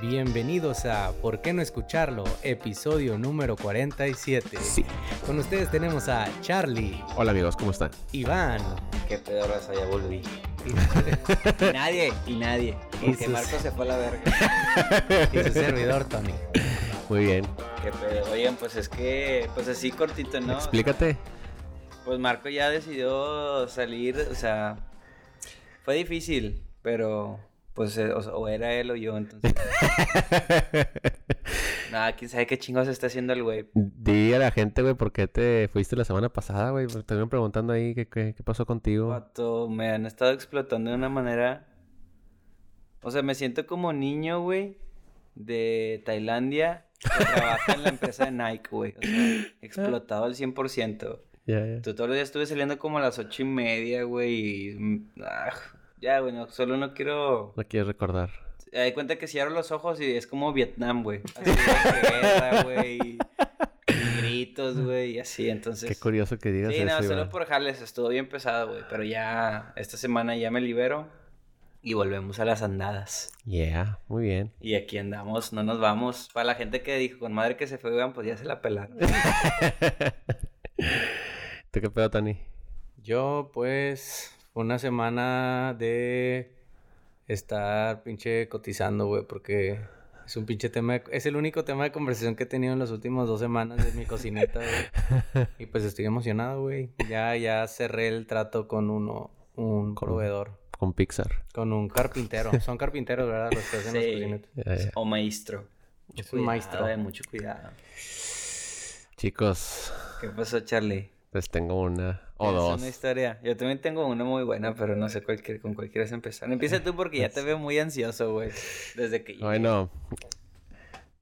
Bienvenidos a ¿Por qué no escucharlo? Episodio número 47. Sí. Con ustedes tenemos a Charlie, Hola amigos, ¿cómo están? Iván, Qué pedo, raza, ya volví. y, Y nadie, y nadie. Porque sus- Marco se fue a la verga. y su servidor Tony. Muy bien. Qué pedo. Oigan, pues es que, pues así cortito, ¿no? Explícate. Pues Marco ya decidió salir, o sea, fue difícil, pero pues eh, o, era él o yo, entonces. Nada, quién sabe qué chingos está haciendo el güey. Di a la gente, güey, por qué te fuiste la semana pasada, güey. Te iban preguntando ahí qué, qué, qué pasó contigo. Vato, me han estado explotando de una manera. O sea, me siento como niño, güey, de Tailandia que trabaja en la empresa de Nike, güey. O sea, explotado al 100%. Ya, ya. Tú todos los días estuve saliendo como a las ocho y media, güey. y, mm, ah, ya, güey, no, solo no quiero. No quieres recordar. Doy cuenta que cierro los ojos y es como Vietnam, güey. Así de guerra, güey. gritos, güey, y así, entonces. Qué curioso que digas Sí, eso, no, solo Iván. por jales, estuvo bien pesado, güey. Pero ya, esta semana ya me libero y volvemos a las andadas. Yeah, muy bien. Y aquí andamos, no nos vamos. Para la gente que dijo, con madre que se fue, weón, pues ya se la pelaron. ¿Tú qué pedo, Tani? Yo, pues, una semana de estar pinche cotizando, güey, porque es un pinche tema, de- es el único tema de conversación que he tenido en las últimas dos semanas de mi cocineta, güey. Y pues estoy emocionado, güey. Ya, ya cerré el trato con uno, un Con- proveedor, Con Pixar. con un carpintero. Son carpinteros, ¿verdad? Los que hacen las Sí. cocinetas. Ya, ya. O maestro. Es un Cuidado, maestro. eh, mucho cuidado. Chicos, ¿Qué pasó, Charlie? les tengo una o ¿Tienes dos. una historia? Yo también tengo una muy buena, pero no sé cuál, con cuál quieres empezar. Empieza tú porque ya te veo muy ansioso, güey. Desde que llegué. Bueno,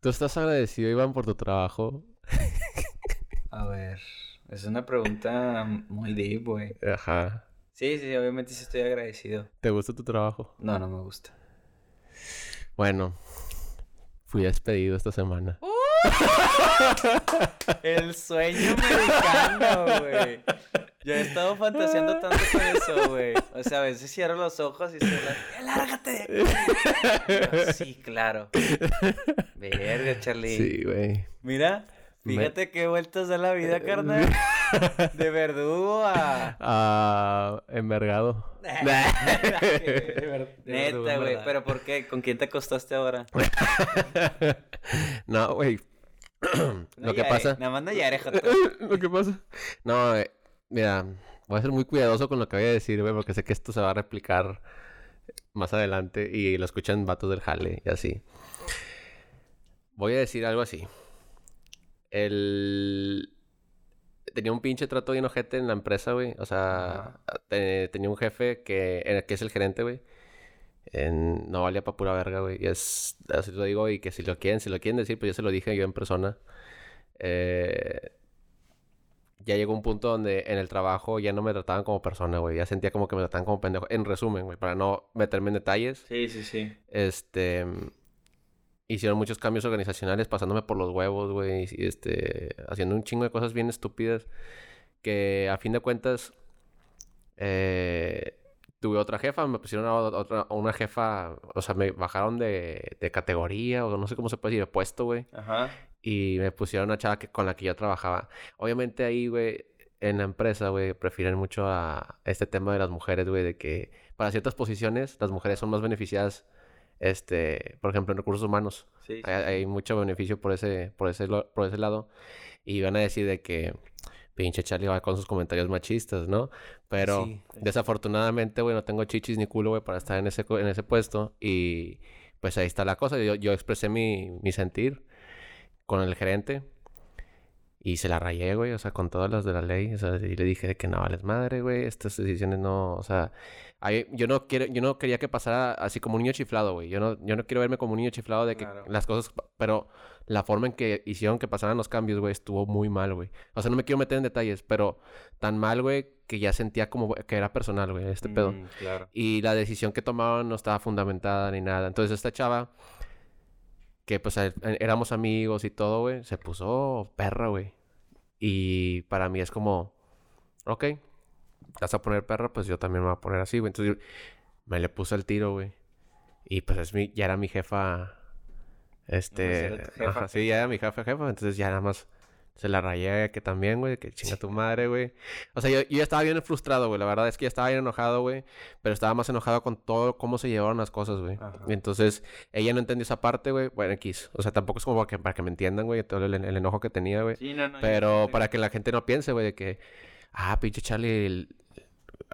¿tú estás agradecido, Iván, por tu trabajo? A ver, es una pregunta muy deep, güey. Ajá. Sí, sí, obviamente sí estoy agradecido. ¿Te gusta tu trabajo? No, no me gusta. Bueno, fui despedido esta semana. El sueño americano, güey. Yo he estado fantaseando tanto con eso, güey. O sea, a veces cierro los ojos y se la... ¡Lárgate! aquí". Yo, Sí, claro. Verga, Charlie. Sí, güey. Mira, Me- fíjate qué vueltas da la vida, carnal. De verdugo a... Ah, envergado. Neta, güey. Pero ¿por qué? ¿Con quién te acostaste ahora? no, güey. No Lo que pasa. Nada más no. Lo que pasa. No, eh, mira, voy a ser muy cuidadoso con lo que voy a decir, güey, porque sé que esto se va a replicar más adelante y lo escuchan vatos del jale y así. Voy a decir algo así. El... Tenía un pinche trato bien ojete en la empresa, güey. O sea, te- tenía un jefe que, eh, que es el gerente, güey. En- no valía pa' pura verga, güey. Y es, así lo digo, y que si lo quieren, si lo quieren decir, pues yo se lo dije yo en persona. Eh, ya llegó un punto donde en el trabajo ya no me trataban como persona, güey. Ya sentía como que me trataban como pendejo. En resumen, güey, para no meterme en detalles. Sí, sí, sí. Este. Hicieron muchos cambios organizacionales pasándome por los huevos, güey. Y este. Haciendo un chingo de cosas bien estúpidas. Que a fin de cuentas. eh, tuve otra jefa, me pusieron a otra, a una jefa. O sea, me bajaron de, de categoría, o no sé cómo se puede decir, de puesto, güey. Ajá. Y me pusieron a una chava que, con la que yo trabajaba. Obviamente ahí, güey, en la empresa, güey, prefieren mucho a este tema de las mujeres, güey, de que para ciertas posiciones las mujeres son más beneficiadas, este, por ejemplo, en recursos humanos. Sí, sí, Hay, hay mucho beneficio por ese, por ese, por ese lado. Y van a decir de que pinche Charlie va con sus comentarios machistas, ¿no? Pero Sí. desafortunadamente, güey, no tengo chichis ni culo, güey, para estar en ese, en ese puesto. Y pues ahí está la cosa. Yo, yo expresé mi, mi sentir con el gerente. Y se la rayé, güey, o sea, con todas las de la ley. O sea, y le dije que no vales madre, güey. Estas decisiones no, o sea, ahí- yo no quiero, yo no quería que pasara así como un niño chiflado, güey. Yo no, yo no quiero verme como un niño chiflado de que Claro. las cosas, pero la forma en que hicieron que pasaran los cambios, güey, estuvo muy mal, güey. O sea, no me quiero meter en detalles, pero tan mal, güey, que ya sentía como que era personal, güey, este pedo. Mm, claro. Y la decisión que tomaron no estaba fundamentada ni nada. Entonces esta chava, que pues éramos amigos y todo, güey, se puso perra, güey. Y para mí es como, ok, vas a poner perra, pues yo también me voy a poner así, güey. Entonces me le puse el tiro, güey. Y pues es mi, ya era mi jefa Este, ajá, sí, ya era mi jefa, jefa, entonces ya nada más se la rayé que también, güey, que chinga tu madre, güey. O sea, yo, yo ya estaba bien frustrado, güey, la verdad es que ya estaba bien enojado, güey, pero estaba más enojado con todo cómo se llevaron las cosas, güey. Y entonces ella no entendió esa parte, güey, bueno, X. O sea, tampoco es como para que, para que me entiendan, güey, todo el, el enojo que tenía, güey. Sí, no, no. Pero para que la gente no piense, güey, de que, ah, pinche Charlie, el-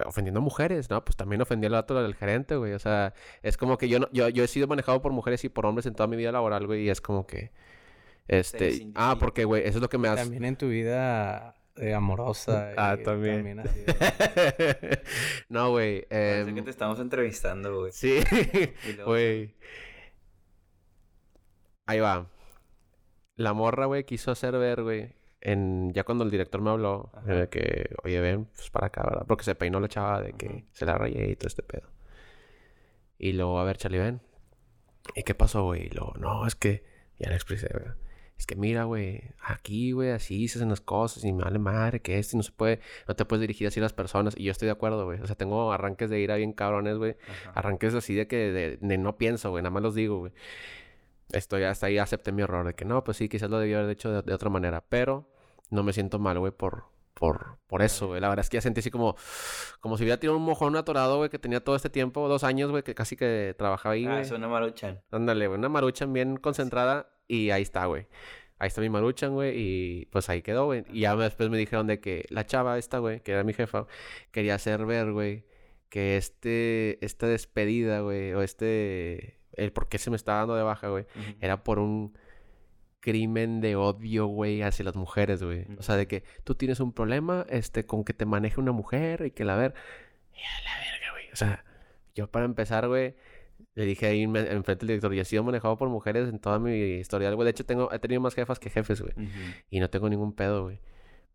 ofendiendo a mujeres, ¿no? Pues también ofendió al otro del gerente, güey. O sea, es como que yo, no, yo, yo he sido manejado por mujeres y por hombres en toda mi vida laboral, güey, y es como que, este, ah, porque, güey, eso es lo que me hace. También en tu vida eh, amorosa. Ah, y también. ha sido- no, güey. Parece em, que te estamos entrevistando, güey. Sí, güey. Ahí va. La morra, güey, quiso hacer ver, güey. En, ya cuando el director me habló, de que, oye, ven, pues para acá, ¿verdad? Porque se peinó la chava de que Ajá. se la rayé y todo este pedo. Y luego, a ver, Charlie, ven. ¿Y qué pasó, güey? Y luego, no, es que, ya le expresé, güey. Es que mira, güey, aquí, güey, así se hacen las cosas y me vale madre que este no se puede, no te puedes dirigir así a las personas. Y yo estoy de acuerdo, güey. O sea, tengo arranques de ira bien cabrones, güey. Arranques así de que de, de no pienso, güey, nada más los digo, güey. Estoy hasta ahí, acepté mi error de que no, pues sí, quizás lo debía haber hecho de, de otra manera, pero no me siento mal, güey, por, por, por eso, güey. La verdad es que ya sentí así como, como si hubiera tirado un mojón atorado, güey, que tenía todo este tiempo, dos años, güey, que casi que trabajaba ahí, Ah, es una maruchan. Ándale, güey, una maruchan bien concentrada y ahí está, güey. Ahí está mi maruchan, güey, y pues ahí quedó, güey. Y ya después me dijeron de que la chava esta, güey, que era mi jefa, quería hacer ver, güey, que este, esta despedida, güey, o este, el por qué se me estaba dando de baja, güey, era por un crimen de odio, güey, hacia las mujeres, güey. O sea, de que tú tienes un problema, este, con que te maneje una mujer y que la ver... Y a la verga, güey. O sea, yo para empezar, güey, le dije ahí en- enfrente del director, yo he sido manejado por mujeres en toda mi historial, güey. De hecho, tengo, he tenido más jefas que jefes, güey. Y no tengo ningún pedo, güey.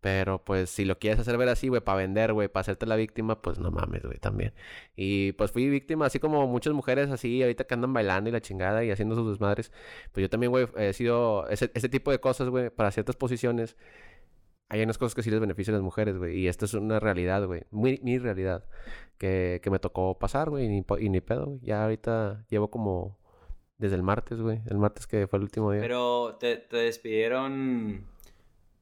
Pero pues si lo quieres hacer ver así, güey, para vender, güey, para hacerte la víctima, pues no mames, güey, también. Y pues fui víctima, así como muchas mujeres así, ahorita que andan bailando y la chingada y haciendo sus desmadres. Pues yo también, güey, he sido ese, ese tipo de cosas, güey, para ciertas posiciones. Hay unas cosas que sí les benefician a las mujeres, güey. Y esta es una realidad, güey. Muy, mi realidad. Que, que me tocó pasar, güey. Y ni, y ni pedo, güey. Ya ahorita llevo como... Desde el martes, güey. El martes que fue el último día. Pero te, te despidieron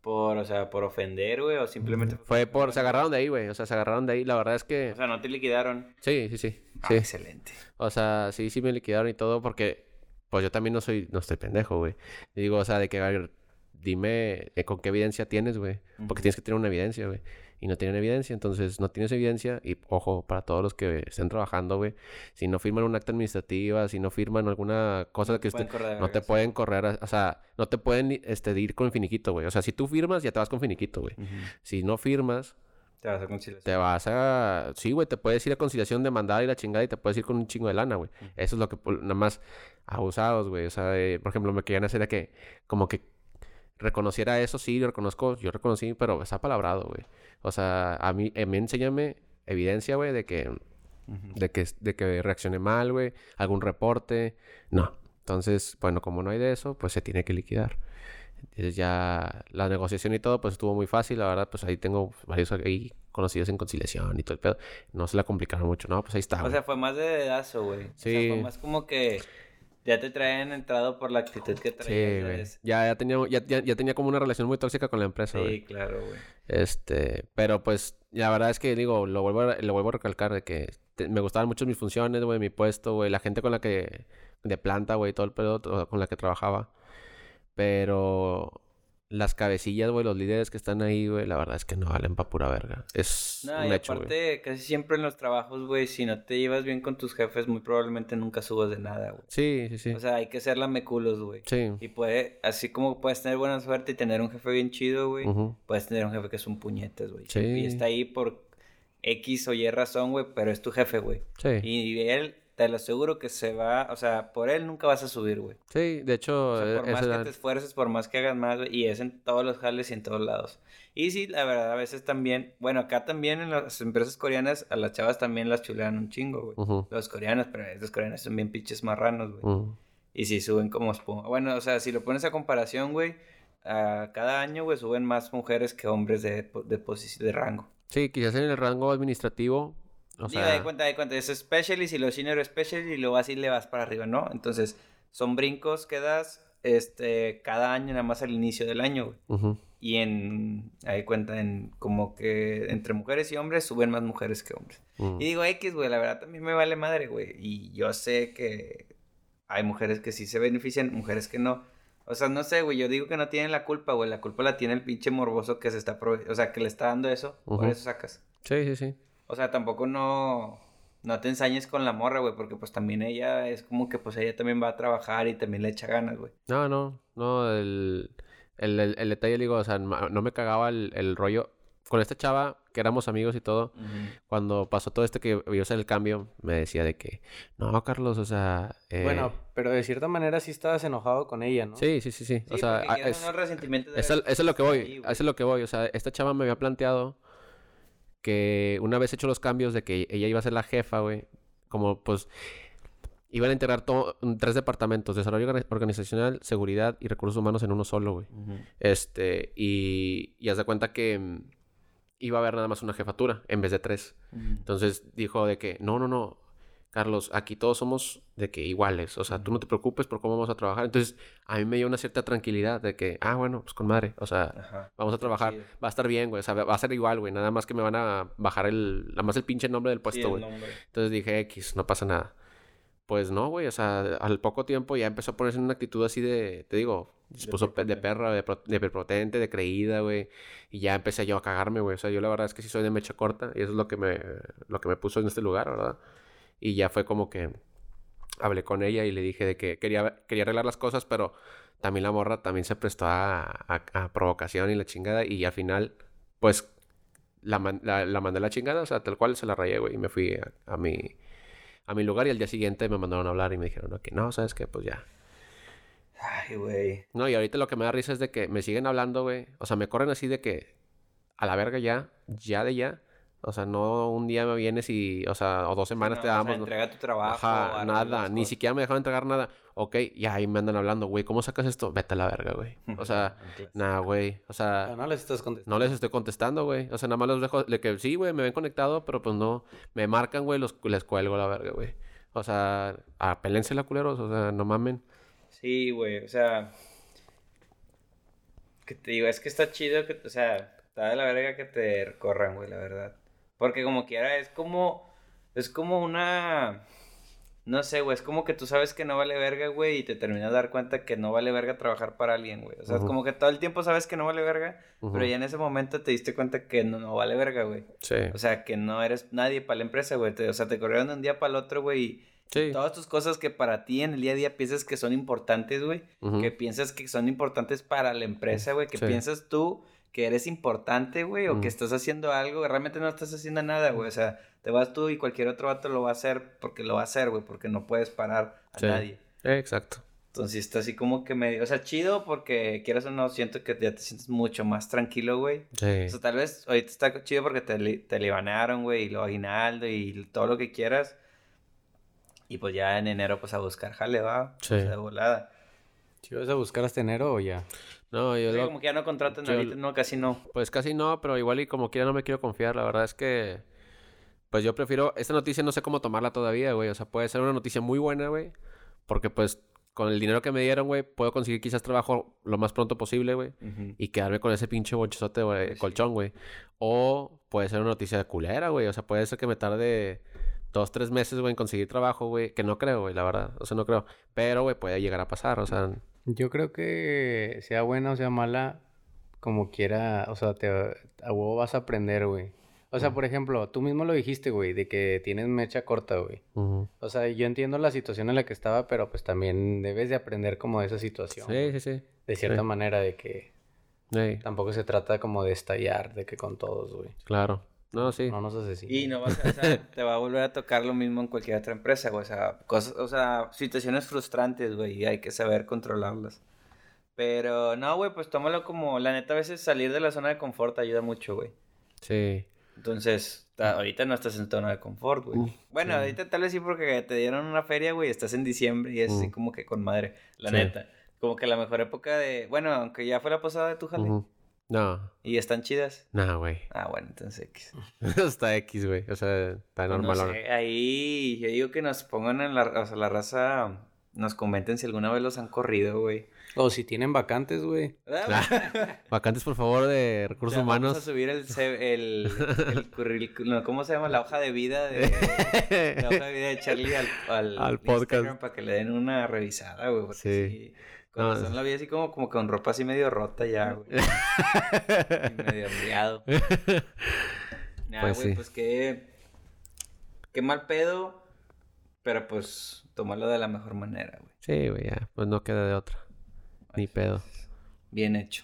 por, o sea, por ofender, güey, o simplemente Fue por... Se agarraron de ahí, güey. O sea, se agarraron de ahí. La verdad es que... O sea, no te liquidaron. Sí, sí, sí. Ah, Sí. excelente. O sea, sí, sí me liquidaron y todo porque... Pues yo también no soy... No estoy pendejo, güey. Digo, o sea, de que... a ver, dime eh, con qué evidencia tienes, güey. Porque tienes que tener una evidencia, güey. Y no tienen evidencia, entonces no tienes evidencia. Y ojo, para todos los que estén trabajando, güey. Si no firman un acta administrativa, si no firman alguna cosa No que usted... correr No te pueden correr, a- o sea, no te pueden este, ir con finiquito, güey. O sea, si tú firmas, ya te vas con finiquito, güey. Si no firmas, Te vas a conciliar. te vas a... Sí, güey, te puedes ir a conciliación de mandada y la chingada y te puedes ir con un chingo de lana, güey. Eso es lo que... Nada más abusados, güey. O sea, por ejemplo, me querían hacer de que... Como que reconociera eso, sí, yo reconozco, yo reconocí, pero está palabrado, güey. O sea, a mí, a mí enséñame evidencia, güey, de que... Ujú. De que, de que reaccioné mal, güey. Algún reporte. No. Entonces, bueno, como no hay de eso, pues se tiene que liquidar. Entonces ya la negociación y todo, pues estuvo muy fácil. La verdad, pues ahí tengo varios ahí conocidos en conciliación y todo el pedo. No se la complicaron mucho, ¿no? Pues ahí está, O güey. sea, fue más de dedazo, güey. O sea, Sí. fue más como que ya te traen entrado por la actitud que Sí, traías. güey. ¿sabes? Ya, ya, tenía, ya, ya, ya tenía como una relación muy tóxica con la empresa, güey. Sí, claro, güey. Este, pero pues la verdad es que digo, lo vuelvo a, lo vuelvo a recalcar de que te- me gustaban mucho mis funciones, güey, mi puesto, güey, la gente con la que de planta, güey, todo el pedo con la que trabajaba. Pero las cabecillas, güey, los líderes que están ahí, güey, la verdad es que no valen pa' pura verga. Es No, un y hecho, güey. aparte, casi siempre en los trabajos, güey, si no te llevas bien con tus jefes, muy probablemente nunca subas de nada, güey. Sí, sí, sí. O sea, hay que ser lameculos, güey. sí. Y puede, así como puedes tener buena suerte y tener un jefe bien chido, güey, puedes tener un jefe que es un puñetes, güey. Sí. Y está ahí por X o Y razón, güey, pero es tu jefe, güey. Sí. Y él, te lo aseguro que se va, o sea, por él nunca vas a subir, güey. Sí, de hecho, O sea, por más que te esfuerces, por más que hagas más, güey, y es en todos los jales y en todos lados. Y sí, la verdad, a veces también, bueno, acá también en las empresas coreanas, a las chavas también las chulean un chingo, güey. Los coreanos, pero los coreanos son bien pinches marranos, güey. Y sí suben como espuma. Bueno, o sea, si lo pones a comparación, güey, a cada año, güey, suben más mujeres que hombres de, de posición de rango. Sí, quizás en el rango administrativo, o Diga, sea... de cuenta, de cuenta, es specialist y los senior specialist y luego así le vas para arriba, ¿no? Entonces, son brincos que das este, cada año, nada más al inicio del año, güey. Ujú. Y en, ahí cuenta, en como que entre mujeres y hombres suben más mujeres que hombres. Mm. Y digo, X, güey, la verdad también me vale madre, güey. Y yo sé que hay mujeres que sí se benefician, mujeres que no. O sea, no sé, güey, yo digo que no tienen la culpa, güey. La culpa la tiene el pinche morboso que se está, o sea, que le está dando eso. Por eso sacas. Sí, sí, sí. O sea, tampoco no, no te ensañes con la morra, güey, porque pues también ella es como que pues ella también va a trabajar y también le echa ganas, güey. No, no, no, el, el, el, el detalle, digo, o sea, no me cagaba el, el rollo. Con esta chava, que éramos amigos y todo, cuando pasó todo esto que a ser el cambio, me decía de que, no, Carlos, o sea... eh, Bueno, pero de cierta manera sí estabas enojado con ella, ¿no? Sí, sí, sí, sí. Sí, o sea, es, de eso, es lo que voy, ahí, eso es lo que voy. O sea, esta chava me había planteado que una vez hecho los cambios de que ella iba a ser la jefa, güey, como pues iban a integrar todo, tres departamentos, desarrollo orga- organizacional, seguridad y recursos humanos en uno solo, güey. Este, y, y haz de cuenta que mm, iba a haber nada más una jefatura en vez de tres. Entonces dijo de que, no, no, no, Carlos, aquí todos somos de que iguales, o sea, tú no te preocupes por cómo vamos a trabajar. Entonces, a mí me dio una cierta tranquilidad de que, ah, bueno, pues con madre, o sea, Ajá. vamos a trabajar, chido. va a estar bien, güey, o sea, va a ser igual, güey, nada más que me van a bajar el, nada más el pinche nombre del puesto, güey. nombre. Entonces dije, X, no pasa nada. Pues no, güey, o sea, al poco tiempo ya empezó a ponerse en una actitud así de, te digo, se De puso de perra, de, pro- de prepotente, de creída, güey. Y ya empecé yo a cagarme, güey. O sea, yo la verdad es que sí soy de mecha corta y eso es lo que me, lo que me puso en este lugar, ¿verdad? Y ya fue como que hablé con ella y le dije de que quería, quería arreglar las cosas, pero también la morra también se prestó a, a- a provocación y la chingada. Y al final, pues, la, man- la, la mandé a la chingada, o sea, tal cual se la rayé, güey. Y me fui a, a mi, a mi lugar y al día siguiente me mandaron a hablar y me dijeron, ok, no, ¿sabes qué? Pues ya. Ay, güey. No, y ahorita lo que me da risa es de que me siguen hablando, güey. O sea, me corren así de que a la verga ya, ya de ya. O sea, no un día me vienes y, o sea, o dos semanas No, te o sea, damos. ¿no? entrega tu trabajo. Ajá, nada, ni siquiera me dejaron entregar nada. Ok, ya ahí me andan hablando, güey, ¿cómo sacas esto? Vete a la verga, güey. O sea, nada, güey. O sea, Pero no les estás contestando. no les estoy contestando, güey. O sea, nada más los dejo, de que sí, güey, me ven conectado, pero pues no. Me marcan, güey, los, les cuelgo a la verga, güey. O sea, apélense culeros, o sea, no mamen. Sí, güey, o sea. Que te digo, es que está chido que, o sea, está de la verga que te corran, güey, la verdad. Porque como quiera, es como. Es como una. No sé, güey, es como que tú sabes que no vale verga, güey, y te terminas de dar cuenta que no vale verga trabajar para alguien, güey. O sea, es como que todo el tiempo sabes que no vale verga, Ujú. pero ya en ese momento te diste cuenta que no, no vale verga, güey. Sí. O sea, que no eres nadie para la empresa, güey. O sea, te corrieron de un día para el otro, güey. y Sí. Todas tus cosas que para ti en el día a día piensas que son importantes, güey. Que piensas que son importantes para la empresa, güey. Que Sí. piensas tú que eres importante, güey. O Ujú. que estás haciendo algo. Realmente no estás haciendo nada, güey. O sea, te vas tú y cualquier otro vato lo va a hacer porque lo va a hacer, güey. Porque no puedes parar a Sí. nadie. Eh, exacto. Entonces está así como que medio... O sea, chido porque quieras o no, siento que ya te sientes mucho más tranquilo, güey. Sí. O sea, tal vez ahorita está chido porque te, li- te libanearon, güey, y lo aguinaldo y todo lo que quieras. Y pues ya en enero, pues a buscar jale, va. Sí. O sea, de volada. ¿Si vas a buscar hasta enero o ya? No, yo lo- como que ya no contratan yo- ahorita, no, casi no. Pues casi no, pero igual y como quiera no me quiero confiar. La verdad es que... Pues yo prefiero... Esta noticia no sé cómo tomarla todavía, güey. O sea, puede ser una noticia muy buena, güey. Porque pues con el dinero que me dieron, güey, puedo conseguir quizás trabajo lo más pronto posible, güey. y quedarme con ese pinche bochezote, güey, Sí. colchón, güey. O puede ser una noticia de culera, güey. O sea, puede ser que me tarde dos, tres meses, güey, en conseguir trabajo, güey. Que no creo, güey, la verdad. O sea, no creo. Pero, güey, puede llegar a pasar, o sea. Yo creo que sea buena o sea mala, como quiera, o sea, te, a huevo vas a aprender, güey. O sea, por ejemplo, tú mismo lo dijiste, güey, de que tienes mecha corta, güey. O sea, yo entiendo la situación en la que estaba, pero pues también debes de aprender como de esa situación. Sí, sí, sí. De cierta sí. manera, de que Sí, tampoco se trata como de estallar, de que con todos, güey. claro. No, sí. No nos asesinen. Y no vas a, o sea, te va a volver a tocar lo mismo en cualquier otra empresa, güey. O sea, cosas, o sea, situaciones frustrantes, güey, y hay que saber controlarlas. Pero no, güey, pues tómalo como, la neta, a veces salir de la zona de confort ayuda mucho, güey. Sí. Entonces, ta- ahorita no estás en zona de confort, güey. Bueno, sí. ahorita tal vez sí porque te dieron una feria, güey, estás en diciembre y es así como que con madre, la Sí. neta. Como que la mejor época de, bueno, aunque ya fue la posada de tu jale. No, Y están chidas. no, güey. Ah, bueno, entonces X. está X, güey. O sea, está Pues no normal. sé, ahí yo digo que nos pongan en la, o sea, la raza nos comenten si alguna vez los han corrido, güey. O si tienen vacantes, güey. ¿Verdad? Vacantes, por favor, de O recursos sea, Vamos a humanos. subir el, el, el currículum, ¿cómo se llama? La hoja de vida de, la hoja de vida de Charlie al, al, Al podcast. Instagram para que le den una revisada, güey. sí, Con razón la vi así como, como con ropa así medio rota ya, güey. y medio hambriado. Nah, Pues güey, sí. pues qué, qué mal pedo, pero pues tomarlo de la mejor manera, güey. Sí, güey, ya. Pues no queda de otra. Ni pedo. Bien hecho.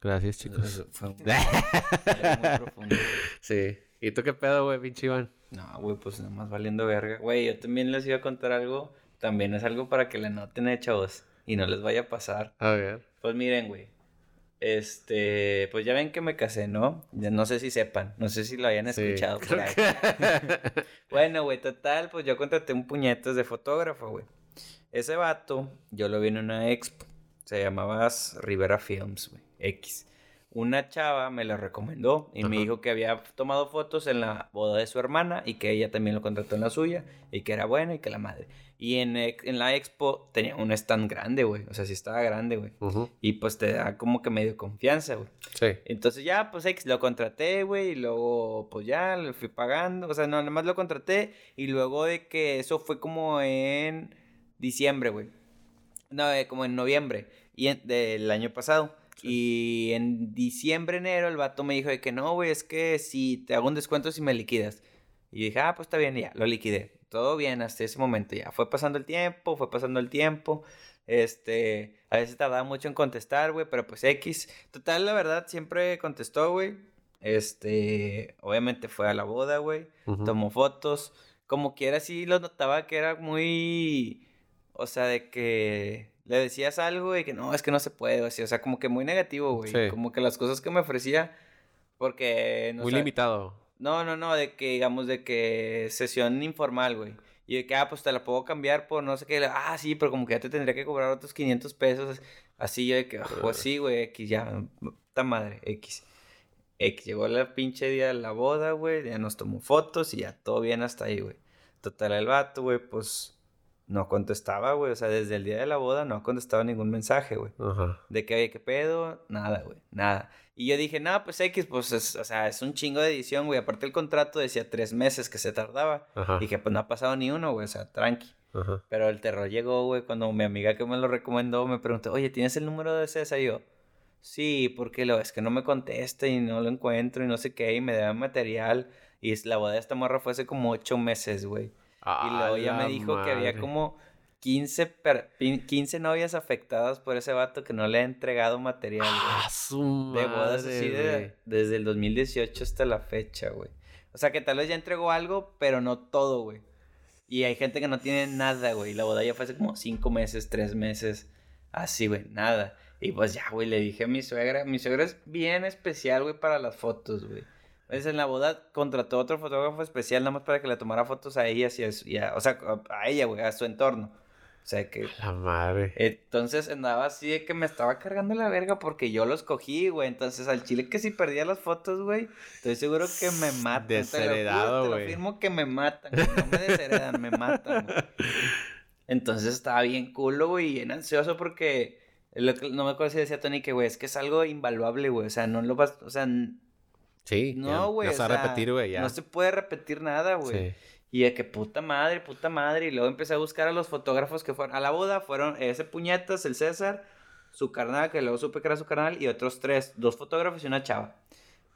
Gracias, chicos. Eso fue un- muy profundo. Sí. ¿Y tú qué pedo, güey, pinche Iván? No, güey, pues nada más valiendo verga. Güey, yo también les iba a contar algo. También es algo para que le noten, eh, chavos. Y no les vaya a pasar. A ver. Pues miren, güey. Este, pues ya ven que me casé, ¿no? Ya no sé si sepan, no sé si lo hayan Sí. escuchado por ahí. Bueno, güey, total, pues yo contraté un puñetas de fotógrafo, güey. Ese vato, yo lo vi en una expo. Se llamaba Rivera Films, güey. X. Una chava me lo recomendó y me dijo que había tomado fotos en la boda de su hermana y que ella también lo contrató en la suya y que era bueno y que la madre. Y en, en la expo tenía un stand grande, güey. O sea, sí estaba grande, güey. Y pues te da como que medio confianza, güey. Sí. Entonces ya, pues lo contraté, güey, y luego, pues ya, le fui pagando, o sea, no, nada más lo contraté, y luego de que eso fue como en diciembre, güey. No, eh, como en noviembre, y en- del año pasado. Y en diciembre, enero, el vato me dijo de que no, güey, es que si te hago un descuento si me liquidas. Y dije, ah, pues está bien, y ya, lo liquidé. Todo bien hasta ese momento, ya. Fue pasando el tiempo, fue pasando el tiempo. Este, a veces tardaba mucho en contestar, güey, pero pues X. Total, la verdad, siempre contestó, güey. Este, obviamente fue a la boda, güey. Tomó fotos. Como quiera, sí lo notaba que era muy. O sea, de que le decías algo y que no, es que no se puede, o así, o sea, como que muy negativo, güey. Sí. Como que las cosas que me ofrecía, porque. no Muy sé, limitado. no, no, no, de que, digamos, de que sesión informal, güey. Y de que, ah, pues te la puedo cambiar por no sé qué. Ah, sí, pero como que ya te tendría que cobrar otros 500 pesos. Así yo de que, pues sí, güey, X, ya, puta madre, X. X, llegó la pinche día de la boda, güey, ya nos tomó fotos y ya todo bien hasta ahí, güey. Total, el vato, güey, pues no contestaba, güey. O sea, desde el día de la boda no contestaba ningún mensaje, güey. Ajá. De que, oye, ¿qué pedo? Nada, güey, nada. Y yo dije, no, pues X, pues, es, o sea, es un chingo de edición, güey. Aparte el contrato decía tres meses que se tardaba. Ajá. Dije, pues no ha pasado ni uno, güey, o sea, tranqui. Ajá. Pero el terror llegó, güey, cuando mi amiga que me lo recomendó me preguntó, oye, ¿tienes el número de César? Y yo, sí, porque lo es que no me contesta y no lo encuentro y no sé qué, y me debe material. Y la boda de esta morra fue hace como ocho meses, güey. Y luego ya me dijo que había como 15, per- pin- 15 novias afectadas por ese vato que no le ha entregado material, Ah, su De bodas madre, así de- desde el 2018 hasta la fecha, güey. O sea que tal vez ya entregó algo, pero no todo, güey. Y hay gente que no tiene nada, güey. La boda ya fue hace como 5 meses, 3 meses. Así, güey, nada. Y pues ya, güey, le dije a mi suegra. Mi suegra es bien especial, güey, para las fotos, güey. Entonces en la boda contrató otro fotógrafo especial nada más para que le tomara fotos a ella y a, su- y a- o sea, a- ella, güey, a su entorno. O sea que La madre. entonces andaba así de que me estaba cargando la verga porque yo los cogí, güey. Entonces al chile que si perdía las fotos, güey, estoy seguro que me matan. Desheredado, Te lo güey. firmo que me matan. güey, No me desheredan, me matan, güey. Entonces estaba bien culo, güey, y bien ansioso porque lo que- no me acuerdo si decía Tony que, güey, es que es algo invaluable, güey. O sea, no lo vas, o sea, Sí. no, güey. No se va a repetir, güey, ya. No se puede repetir nada, güey. Sí. Y de que puta madre, puta madre. Y luego empecé a buscar a los fotógrafos que fueron a la boda. Fueron ese puñetas, el César, su carnal, que luego supe que era su carnal, y otros tres, dos fotógrafos y una chava.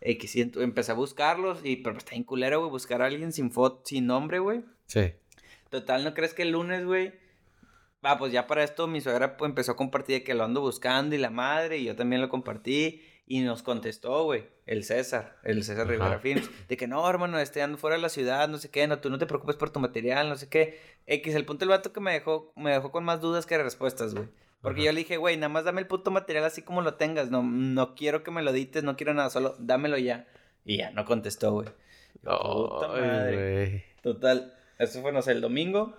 Y que sí, empecé a buscarlos, y pero está bien culero, güey, buscar a alguien sin foto, sin nombre, güey. Sí. Total, ¿no crees que el lunes, güey? Ah, pues ya para esto mi suegra pues, empezó a compartir de que lo ando buscando y la madre, y yo también lo compartí. Y nos contestó, güey, el César, el César. Rivera Films, de que no, hermano, este ando fuera de la ciudad, no sé qué, no, tú no te preocupes por tu material, no sé qué. X, el punto del vato que me dejó, me dejó con más dudas que respuestas, güey. Porque Ajá. yo le dije, güey, nada más dame el puto material así como lo tengas, no, no quiero que me lo edites, no quiero nada, solo dámelo ya. Y ya, no contestó, güey. Puta madre. güey. Total, eso fue, no sé, el domingo.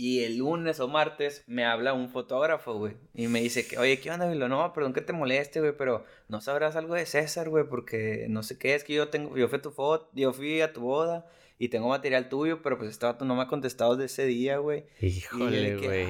Y el lunes o martes me habla un fotógrafo, güey. Y me dice que, oye, ¿qué onda, güey? Lo, No, perdón que te moleste, güey, pero no sabrás algo de César, güey, porque no sé qué, es que yo tengo, yo fui a tu foto, yo fui a tu boda y tengo material tuyo, pero pues este vato no me ha contestado de ese día, güey. Híjole, güey.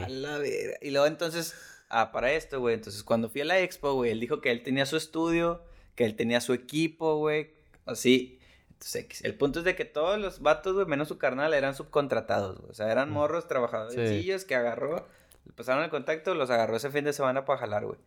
Y luego entonces, ah, para esto, güey, entonces cuando fui a la expo, güey, él dijo que él tenía su estudio, que él tenía su equipo, güey, así. Entonces, el punto es de que todos los vatos, güey, menos su carnal, eran subcontratados, güey. O sea, eran morros trabajadores que agarró, le pasaron el contacto, los agarró ese fin de semana para jalar, güey.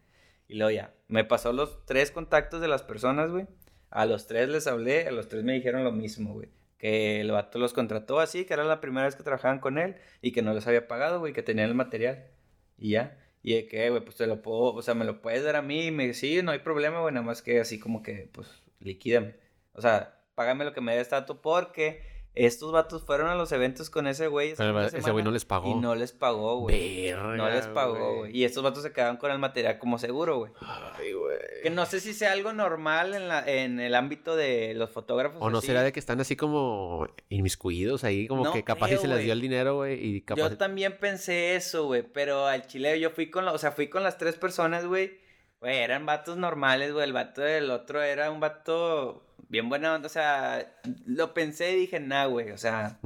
Y luego ya, me pasó los tres contactos de las personas, güey. A los tres les hablé, a los tres me dijeron lo mismo, güey. Que el vato los contrató así, que era la primera vez que trabajaban con él y que no les había pagado, güey, que tenían el material. Y ya. Y de que, güey, pues te lo puedo, o sea, me lo puedes dar a mí. Y me dice, sí, no hay problema, güey, nada más que así como que, pues, liquídame. O sea, págame lo que me dé tanto porque estos vatos fueron a los eventos con ese güey. ese güey no les pagó. Y no les pagó, güey. No les pagó, güey. Y estos vatos se quedaron con el material como seguro, güey. Ay, güey. Que no sé si sea algo normal en, la, en el ámbito de los fotógrafos. O no será de que están así como inmiscuidos ahí, como que capaz y se les dio el dinero, güey. Y capaz... Yo también pensé eso, güey. Pero al chile yo fui con, o sea, fui con las tres personas, güey. Güey, eran vatos normales, güey. El vato del otro era un vato bien buena onda, o sea, lo pensé y dije, nah, güey, o sea,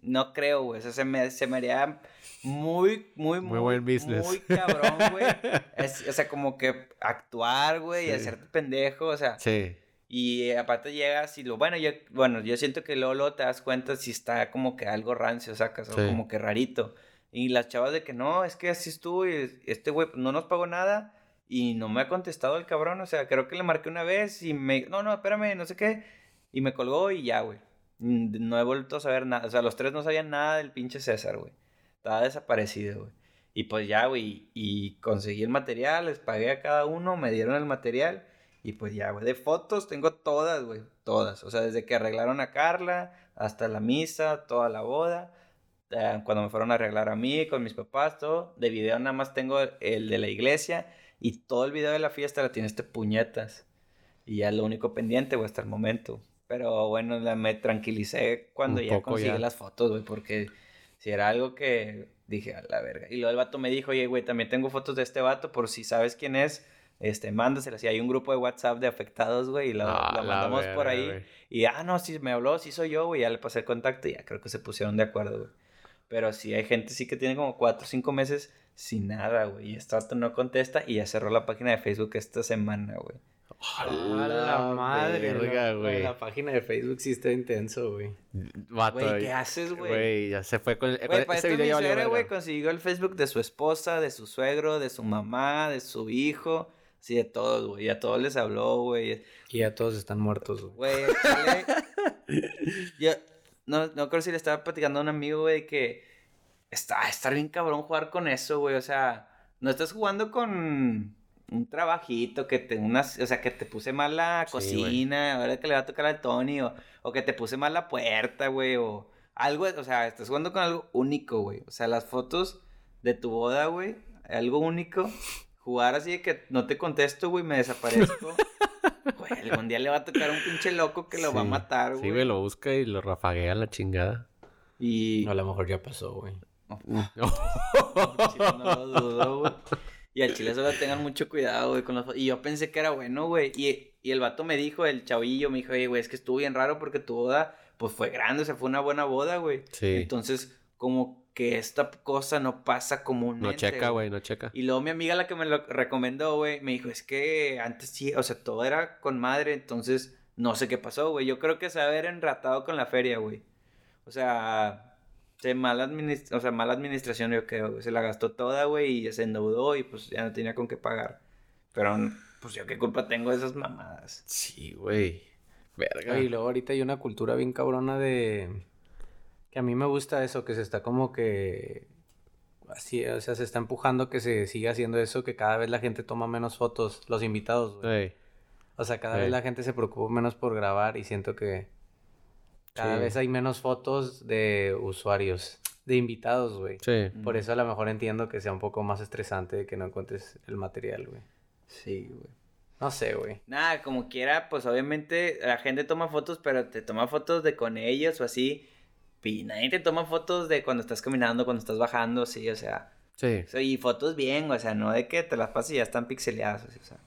no creo, güey, o sea, se me, se me haría muy, muy, muy, muy, business. muy cabrón, güey. o sea, como que actuar, güey, y hacerte pendejo, o sea. Sí. Y aparte llegas y lo, bueno, yo, bueno, yo siento que luego, te das cuenta si está como que algo rancio, sacas, o como que rarito. Y las chavas de que no, es que así estuvo y este güey no nos pagó nada y no me ha contestado el cabrón, o sea, creo que le marqué una vez y me... No, no, espérame, no sé qué. Y me colgó y ya, güey. No he vuelto a saber nada. O sea, los tres no sabían nada del pinche César, güey. Estaba desaparecido, güey. Y pues ya, güey. Y conseguí el material, les pagué a cada uno, me dieron el material. Y pues ya, güey. De fotos tengo todas, güey. Todas. O sea, desde que arreglaron a Carla hasta la misa, toda la boda. Eh, cuando me fueron a arreglar a mí, con mis papás, todo. De video nada más tengo el de la iglesia y todo el video de la fiesta la tiene este puñetas. Y ya lo único pendiente, güey, hasta el momento. Pero bueno, me tranquilicé cuando ya conseguí las fotos, güey, porque si era algo que dije, a la verga. Y luego el vato me dijo, oye, güey, también tengo fotos de este vato, por si sabes quién es, este, mándaselas. Y hay un grupo de WhatsApp de afectados, güey, y lo, ah, mandamos por ahí. Y, ah, no, sí, me habló, sí soy yo, güey, ya le pasé el contacto y ya creo que se pusieron de acuerdo, güey. Pero sí hay gente sí que tiene como cuatro o cinco meses sin nada, güey. Y este vato no contesta y ya cerró la página de Facebook esta semana, güey. A la madre, güey. La página de Facebook sí está intenso, güey. Güey, ¿qué haces, güey? Güey, ya se fue con, el, güey, ese video ya güey, consiguió el Facebook de su esposa, de su suegro, de su mamá, de su hijo. Sí, de todos, güey. A todos les habló, güey. Y a todos están muertos, güey. Güey, yo no, no creo si le estaba platicando a un amigo, güey, que está estar bien cabrón jugar con eso, güey. O sea, no estás jugando con un trabajito que te unas, o sea, que te puse mal la cocina, ahora que le va a tocar al Tony, o, o que te puse mal la puerta, güey, o algo, o sea, estás jugando con algo único, güey. O sea, las fotos de tu boda, güey, algo único. Jugar así de que no te contesto, güey, me desaparezco. Güey, algún día le va a tocar un pinche loco que lo va a matar, güey. Sí, güey, lo busca y lo rafaguea la chingada. Y... a lo mejor ya pasó, güey. No. lo dudo, güey. Y al chile solo tengan mucho cuidado, güey, con los... Y yo pensé que era bueno, güey. Y, y el vato me dijo, el chavillo me dijo, güey, es que estuvo bien raro porque tu boda, pues fue grande, o sea, fue una buena boda, güey. Sí. Entonces, como que esta cosa no pasa comúnmente. No checa, güey, no checa. Y luego mi amiga, la que me lo recomendó, güey, me dijo, es que antes sí, o sea, todo era con madre, entonces no sé qué pasó, güey. Yo creo que se haber enratado con la feria, güey. O sea, Sí, mala, o sea, mala administración, yo creo. Se la gastó toda, güey, y se endeudó y pues ya no tenía con qué pagar. Pero, pues yo qué culpa tengo de esas mamadas. Sí, güey. Verga. Y luego ahorita hay una cultura bien cabrona de. Que a mí me gusta eso, que se está como que. Así, o sea, se está empujando que se siga haciendo eso, que cada vez la gente toma menos fotos, los invitados, güey. O sea, cada vez la gente se preocupa menos por grabar y siento que cada vez hay menos fotos de usuarios, de invitados, güey. Sí. Por eso a lo mejor entiendo que sea un poco más estresante que no encuentres el material, güey. Sí, güey. No sé, güey. Nada, como quiera, pues obviamente la gente toma fotos, pero te toma fotos de con ellos o así. Y nadie te toma fotos de cuando estás caminando, cuando estás bajando, sí, o sea. Sí. y fotos bien, o sea, no de que te las pases y ya están pixeleadas, o sea.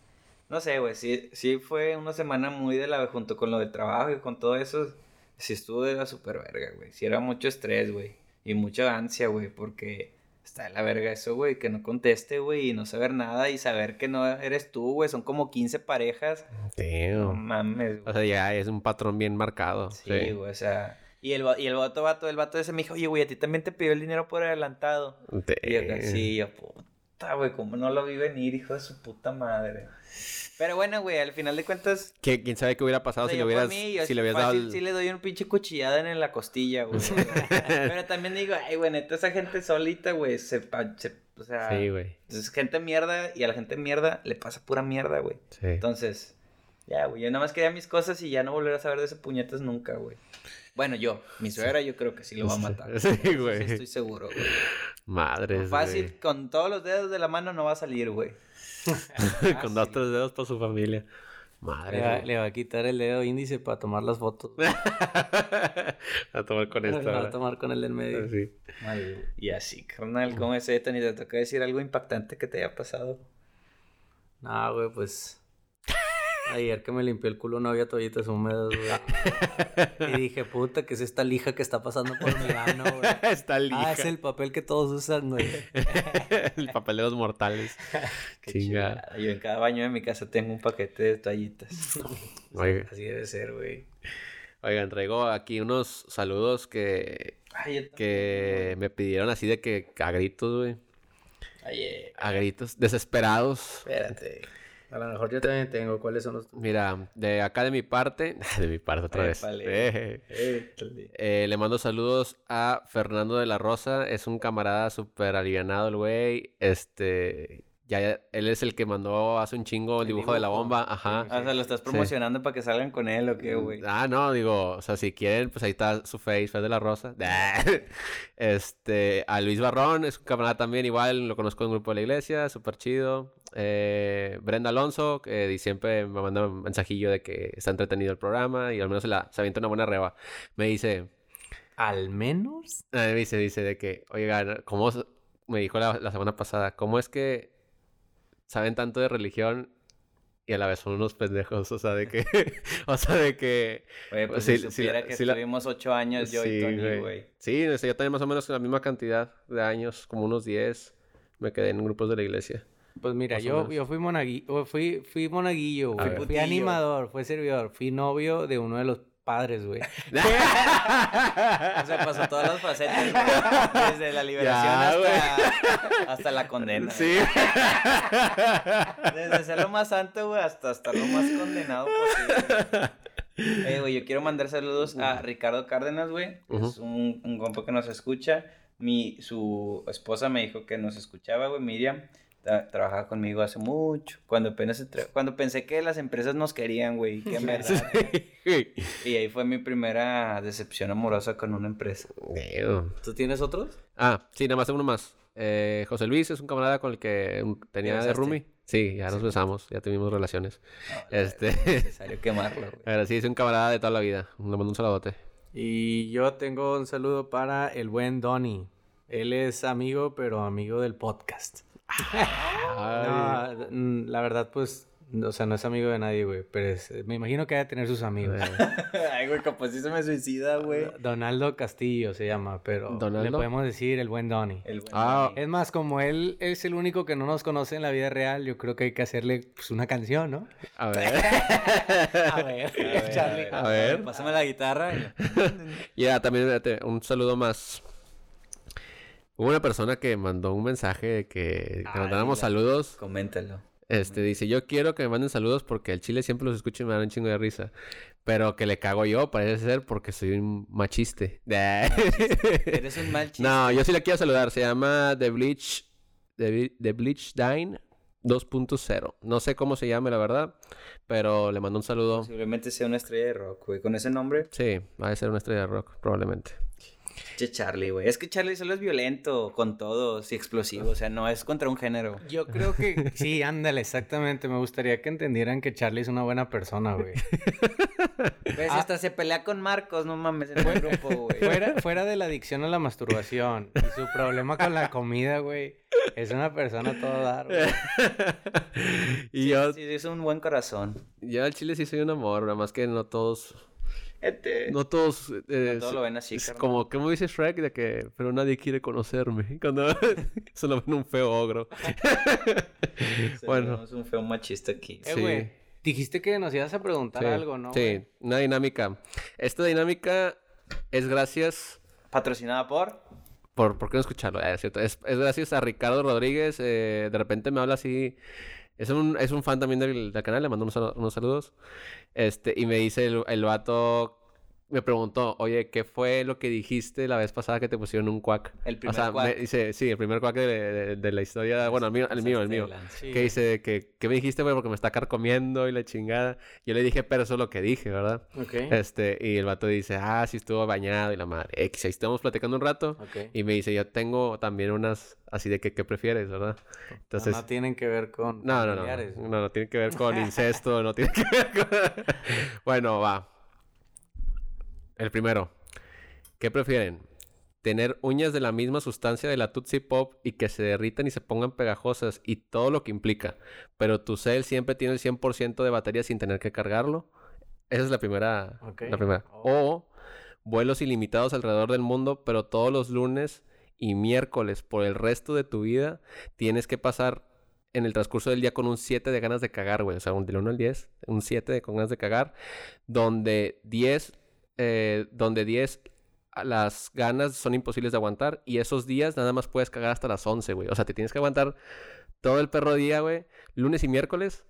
No sé, güey, sí, sí fue una semana muy de la junto con lo del trabajo y con todo eso sí estuvo de la super verga, güey. Sí era mucho estrés, güey. Y mucha ansia, güey, porque está de la verga eso, güey. Que no conteste, güey, y no saber nada y saber que no eres tú, güey. Son como 15 parejas. No Damn. mames, O güey. sea, ya es un patrón bien marcado. Sí, güey, o sea. Y el, y el vato, vato, el vato ese me dijo, oye, güey, a ti también te pidió el dinero por adelantado. Y yo, Damn. sí, yo, puta, güey, cómo no lo vi venir, hijo de su puta madre. Pero bueno, güey, al final de cuentas, ¿Qué- ¿Quién sabe qué hubiera pasado o sea, si le hubieras, mí, si le hubieras dado fácil sí le doy un pinche cuchillada en la costilla, güey. Pero también digo, ay, güey, neta, esa gente solita, güey, se, se- o sea, Sí, güey. es gente mierda y a la gente mierda le pasa pura mierda, güey. Sí. Entonces, ya, güey, yo nada más quería mis cosas y ya no volver a saber de ese puñetas nunca, güey. Bueno, yo, mi suegra yo creo que sí lo va a matar. Sí, güey. estoy seguro, güey. Madres, Fácil, güey. con todos los dedos de la mano no va a salir, güey. Con dos, tres dedos para su familia. Madre. Le va, le va a quitar el dedo índice para tomar las fotos. a tomar con esto. va a tomar con el del medio. Sí. Y así, carnal, ¿cómo es esto? Ni te toca decir algo impactante que te haya pasado. No, güey, pues. Ayer que me limpió el culo no había toallitas húmedas, güey. Y dije, puta, ¿qué es esta lija que está pasando por mi mano, güey? Está lija. Ah, es el papel que todos usan, güey. el papel de los mortales. Qué Chinga. Yo en cada baño de mi casa tengo un paquete de toallitas. Oiga- Así debe ser, güey. Oigan, traigo aquí unos saludos que, Ay, yo que me pidieron así de que a gritos, güey. Ay, eh, A gritos desesperados. espérate. A lo mejor yo también tengo. ¿Cuáles son los Mira, de acá de mi parte, de mi parte otra vez. Eh, eh, le mando saludos a Fernando de la Rosa. Es un camarada súper alivianado el güey. Este, ya, él es el que mandó hace un chingo el El dibujo de la bomba. Ajá. Ah, o sea, lo estás promocionando para que salgan con él o qué, güey. Ah, no, digo, o sea, si quieren, pues ahí está su face, Fe de la Rosa. Este, a Luis Barrón, es un camarada también, igual, lo conozco en un grupo de la iglesia, súper chido. Eh, Brenda Alonso, que siempre me manda un mensajillo de que está entretenido el programa y al menos se, la, se avienta una buena reba. Me dice, ¿Al menos? ah, me dice, dice de que, oigan, ¿cómo me dijo la, la semana pasada, cómo es que saben tanto de religión y a la vez son unos pendejos? O sea, de que, o sea, de que... Oye, pues si sí supiera que la- estuvimos ocho años yo y Tony, güey. Sí, yo también más o menos la misma cantidad de años, como unos 10. Me quedé en grupos de la iglesia. Pues mira, yo, yo fui monaguillo, fui, fui monaguillo, güey. Fui animador, fui servidor, fui novio de uno de los padres, güey. O sea, pasó todas las facetas, güey. Desde la liberación Ya, hasta, hasta la condena. Sí. Desde ser lo más santo, güey, hasta estar lo más condenado posible. Eh, güey, yo quiero mandar saludos a Ricardo Cárdenas, güey. Es un, un compa que nos escucha. Mi, su esposa me dijo que nos escuchaba, güey, Miriam. Tra- trabajaba conmigo hace mucho. Cuando apenas entré- cuando pensé que las empresas nos querían, güey. verdad. Sí. Y ahí fue mi primera decepción amorosa con una empresa. Damn. ¿Tú tienes otros? Ah, sí, nada más uno más. Eh, José Luis es un camarada con el que tenía de roomie. Sí, ya nos besamos, ya tuvimos relaciones. No, Este. es necesario quemarlo, güey. Pero sí, es un camarada de toda la vida. Le mando un saludote. Y yo tengo un saludo para el buen Donny. Él es amigo, pero amigo del podcast. No, la verdad, pues, o sea, no es amigo de nadie, güey. Pero es- me imagino que debe tener sus amigos. güey. Ay, güey, capaz si se me suicida, güey. Donaldo Castillo se llama, pero le podemos decir el buen Donny. El buen Ah. Es más, como él es el único que no nos conoce en la vida real, yo creo que hay que hacerle pues, una canción, ¿no? A ver. A ver, A ver, Charlie. A ver. Pásame la guitarra. Ya, también un saludo más. Hubo una persona que mandó un mensaje de que le Ay, mandáramos la- saludos. Coméntalo. Este dice, yo quiero que me manden saludos porque el chile siempre los escucho y me dan un chingo de risa. Pero que le cago yo, parece ser, porque soy un machiste. Eres un mal chiste. no, yo sí le quiero saludar. Se llama The Bleach, The, The Bleach Dine 2.0. No sé cómo se llama, la verdad. Pero le mando un saludo. Posiblemente sea una estrella de rock, güey. Con ese nombre, Sí, va a ser una estrella de rock, probablemente. Charlie, güey. Es que Charlie solo es violento con todos y explosivo. O sea, no es contra un género. Yo creo que sí, ándale, exactamente. Me gustaría que entendieran que Charlie es una buena persona, güey. Pues Ah. hasta se pelea con Marcos, no mames, en el grupo, güey. Fuera, fuera de la adicción a la masturbación y su problema con la comida, güey. Es una persona a todo dar, güey. y yo, Sí, sí, es un buen corazón. yo al chile sí soy un amor, nada más que no todos Este... No todos... eh, No todos lo ven así, Es carnal. como, ¿cómo dice Shrek? De que, pero nadie quiere conocerme. Cuando solo ven un feo ogro. bueno. Es un feo machista aquí. Eh, Sí. güey. Dijiste que nos ibas a preguntar Sí, algo, ¿no? Sí, una dinámica. Esta dinámica es gracias... Patrocinada por... Por, ¿Por qué no escucharlo? Ah, es, cierto. Es, es gracias a Ricardo Rodríguez. eh, de repente me habla así. Es un, es un fan también del, canal. Le mando unos, unos saludos. Este, y me dice el, el vato. Me preguntó, oye, ¿qué fue lo que dijiste la vez pasada que te pusieron un cuac? El primer o sea, cuac. me dice, sí, el primer cuac de, de- de la historia. Bueno, el mío, el mío, el mío. Sí. Que dice que, que me dijiste, güey, porque me está carcomiendo y la chingada. Yo le dije, pero eso es lo que dije, ¿verdad? Ok. Este, y el vato dice, ah, sí estuvo bañado y la madre. X, ahí estamos platicando un rato. Ok. Y me dice, yo tengo también unas así de que, ¿qué prefieres, verdad? Entonces, no, no tienen que ver con no, no, no, familiares. no, no, tiene que ver con incesto, no tiene que ver con... bueno, va. El primero. ¿Qué prefieren? ¿Tener uñas de la misma sustancia de la Tootsie Pop y que se derritan y se pongan pegajosas y todo lo que implica, pero tu cel siempre tiene el 100% de batería sin tener que cargarlo? Esa es la primera. La primera. O vuelos ilimitados alrededor del mundo, pero todos los lunes y miércoles por el resto de tu vida tienes que pasar en el transcurso del día con un 7 de ganas de cagar, güey. O sea, un del 1 al 10, un 7 de con ganas de cagar, donde 10, eh, donde 10 a las ganas son imposibles de aguantar y esos días nada más puedes cagar hasta las 11, güey. O sea, te tienes que aguantar todo el perro día, güey, lunes y miércoles,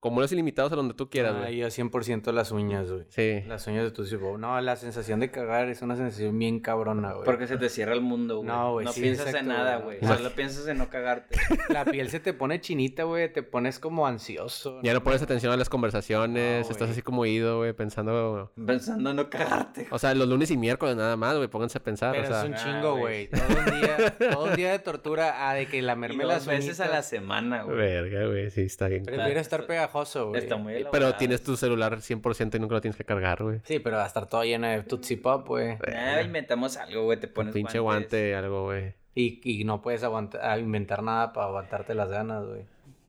con vuelos ilimitados a donde tú quieras, Ah, güey. yo 100% las uñas, güey. Sí. Las uñas de tu Pop. No, la sensación de cagar es una sensación bien cabrona, güey. Porque se te cierra el mundo, güey. No, güey, sí, piensas exacto, en nada, güey. No. Solo piensas en no cagarte. La piel se te pone chinita, güey. Te pones como ansioso. Ya no pones atención a las conversaciones, No, estás así como ido, güey, pensando... Pensando en no cagarte. O sea, los lunes y miércoles nada más, güey, pónganse a pensar, Pero o sea... es un Ah, chingo, güey. Todo un día, todo un día de tortura a de que Y lamerme dos las veces a uñitas. la semana, güey. Verga, güey, sí, está bien. Prefiero estar pegajoso, güey. Está muy Pero elaborado. tienes tu celular 100% y nunca lo tienes que cargar, güey. Sí, pero va a estar todo lleno de Tootsie Pop, güey. Ah, inventamos algo, güey. Te pones Pinche guantes. guante, algo, güey. Y, y no puedes aguantar, a inventar nada para aguantarte las ganas, güey.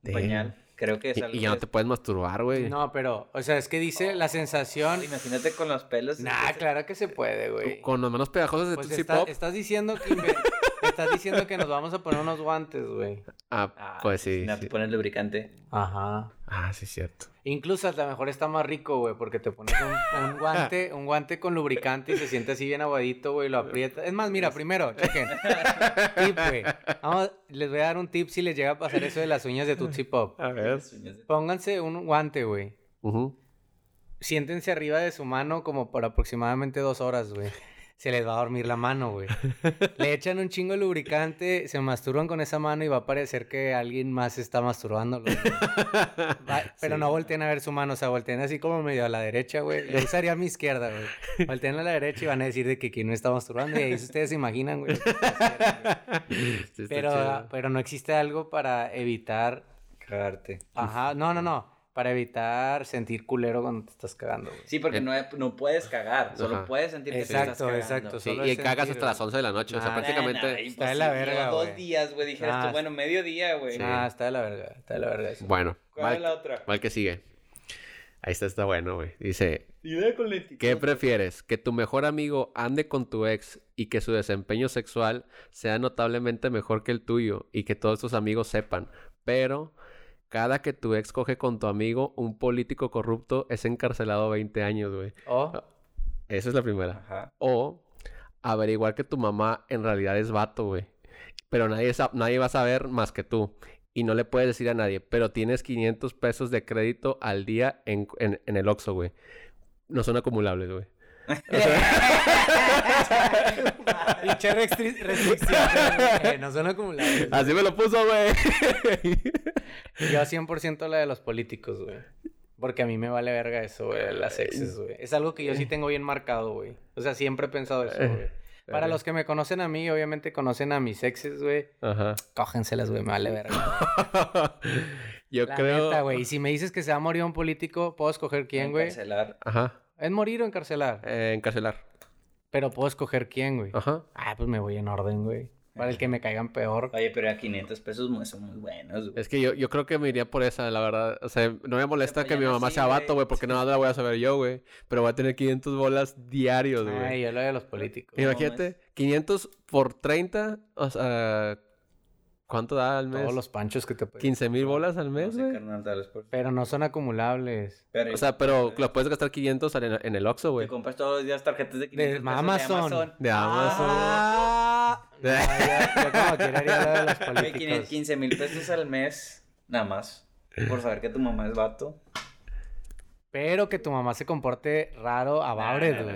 Un pañal. Creo que es Y, algo. y ya no te puedes masturbar, güey. No, pero, o sea, es que dice la sensación. Imagínate con los pelos. Nah, claro que se puede, güey. Con las manos pegajosas de Pues Tootsie está- Pop. estás diciendo que estás diciendo que nos vamos a poner unos guantes, güey. Ah, Ah, pues sí. Sí. te pones lubricante. Ajá. Ah, sí, cierto. Incluso a lo mejor está más rico, güey, porque te pones un, un guante, un guante con lubricante y se siente así bien aguadito, güey, lo aprietas. Es más, mira, primero, chequen. Tip, güey. Vamos, les voy a dar un tip si les llega a pasar eso de las uñas de Tootsie Pop. A ver. Pónganse un guante, güey. Ujú. Siéntense arriba de su mano como por aproximadamente dos horas, güey. Se les va a dormir la mano, güey. Le echan un chingo de lubricante, se masturban con esa mano y va a parecer que alguien más está masturbándolo. Va- pero no volteen a ver su mano, o sea, volteen así como medio a la derecha, güey. Yo usaría a mi izquierda, güey. Volteen a la derecha y van a decir de que quién no está masturbando. Y ahí ustedes se imaginan, güey. que Pero, pero no existe algo para evitar Cagarte. Ajá, no, no, no. Para evitar sentir culero cuando te estás cagando, güey. Sí, porque no, no puedes cagar. Solo Ajá. puedes sentir que te estás Exacto, cagando. exacto. Sí, y es cagas sentir, hasta las güey. 11 de la noche. O sea, prácticamente... Nah, nah, Está de la verga, Dos días, güey. Dijeras tú, bueno, medio día, güey. Ah, está de la verga, está de la verga eso. Bueno, ¿Cuál va es la otra? el que sigue. Ahí está, está bueno, güey. Dice, con. ¿Qué prefieres? ¿Que tu mejor amigo ande con tu ex y que su desempeño sexual sea notablemente mejor que el tuyo y que todos tus amigos sepan? Pero cada que tu ex coge con tu amigo, un político corrupto es encarcelado 20 años, güey. O, Esa es la primera. Ajá. O averiguar que tu mamá en realidad es vato, güey. Pero nadie, nadie va a saber más que tú. Y no le puedes decir a nadie. Pero tienes 500 pesos de crédito al día en, en, en el Oxxo, güey. No son acumulables, güey. Pinche restri- restricción. eh, no son acumulables. Así me lo puso, güey. Yo 100% la de los políticos, güey. Porque a mí me vale verga eso, güey, las exes, güey. Es algo que yo sí tengo bien marcado, güey. O sea, siempre he pensado eso, güey. Para los que me conocen a mí, obviamente conocen a mis exes, güey. Ajá. Cógenselas, güey, me vale verga. Yo La creo. neta, güey. Y si me dices que se va a morir un político, ¿puedo escoger quién, güey? Encarcelar. Ajá. ¿Es morir o encarcelar? Eh, encarcelar. Pero puedo escoger quién, güey. Ajá. Ah, pues me voy en orden, güey. Para el que me caigan peor. Oye, pero a 500 pesos son muy buenos, güey. Es que yo, yo creo que me iría por esa, la verdad. O sea, no me molesta que mi mamá así, sea vato, güey. porque nada más la voy a saber yo, güey. Pero voy a tener 500 bolas diarios, güey. Ay, yo lo de los políticos. No Imagínate, 500 por 30, o sea, ¿cuánto da al mes? Todos los panchos que te pueden... 15 mil bolas al No mes, sé, güey. carnal, por... Pero no son acumulables. Pero O sea, pero los puedes gastar 500 en, en el Oxxo, te güey. compras todos los días tarjetas de 500 De pesos de Amazon. Amazon. De Amazon. Ah, no, yo, yo como quiera haría lo de los Güey, políticos. 15 mil pesos al mes, nada más. Por saber que tu mamá es vato. Pero que tu mamá se comporte raro a Bauret, no, güey.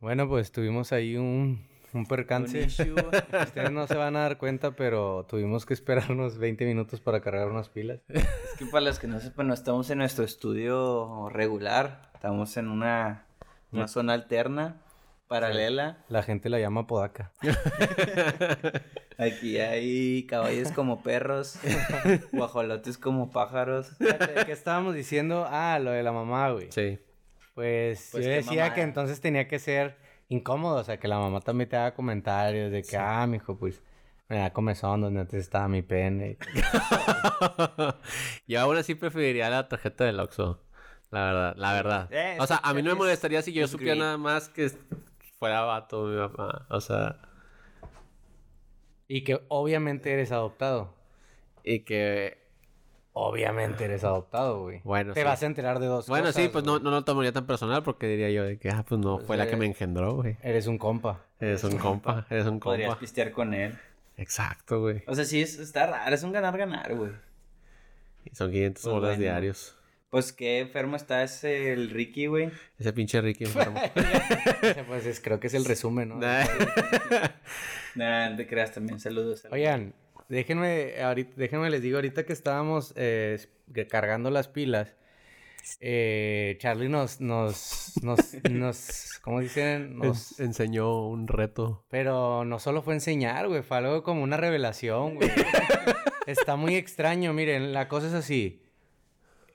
Bueno, pues tuvimos ahí un, un percance. Un. Ustedes no se van a dar cuenta, pero tuvimos que esperar unos 20 minutos para cargar unas pilas. Es que para los que no sepan, no estamos en nuestro estudio regular. Estamos en una, una zona alterna, paralela. La gente la llama podaca. Aquí hay caballos como perros, guajolotes como pájaros. ¿Qué estábamos diciendo? Ah, lo de la mamá, güey. Sí. Pues, Pues yo qué decía que entonces tenía que ser incómodo, o sea, que la mamá también te haga comentarios de que, ah, mijo, pues, me da comezón donde antes estaba mi pene. Yo aún así preferiría la tarjeta del Oxxo. La verdad, la verdad. Eh, o sea, a mí no me es- molestaría si yo supiera nada más que fuera vato mi mamá. O sea, Y que obviamente eres adoptado. y que... Obviamente eres adoptado, güey. Bueno, Te sí. vas a enterar de dos Bueno, cosas. sí, pues no, no lo tomaría tan personal porque diría yo de que, ah, pues no, Pues, fue la que me engendró, güey. Eres un compa. Eres un compa, eres un Podrías compa. pistear con él. Exacto, güey. O sea, sí, es- está raro. Es un ganar-ganar, güey. Y son 500 Pues bolas bueno. diarios. Pues qué enfermo está ese el Ricky, güey. Ese pinche Ricky enfermo. pues es- creo que es el resumen, ¿no? Nah. Nah, te creas también. Saludos. saludos. Oigan, déjenme, ahorita, déjenme les digo, ahorita que estábamos eh, cargando las pilas, eh, Charlie nos, nos, nos, nos, ¿cómo dicen? Nos, En- enseñó un reto. pero no solo fue enseñar, güey, fue algo como una revelación, güey. Está muy extraño, miren, la cosa es así.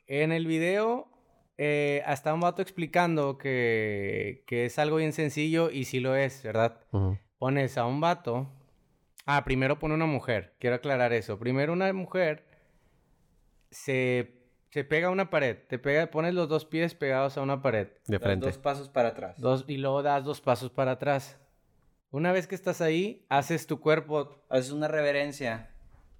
En el video eh, está un vato explicando que, que es algo bien sencillo y sí lo es, ¿verdad? Pones a un vato. Ah, primero pone una mujer. Quiero aclarar eso. Primero una mujer se, se pega a una pared. Te pega, pones los dos pies pegados a una pared. De Das frente. Dos pasos para atrás. Dos, y luego das dos pasos para atrás. Una vez que estás ahí, haces tu cuerpo, Haces una reverencia.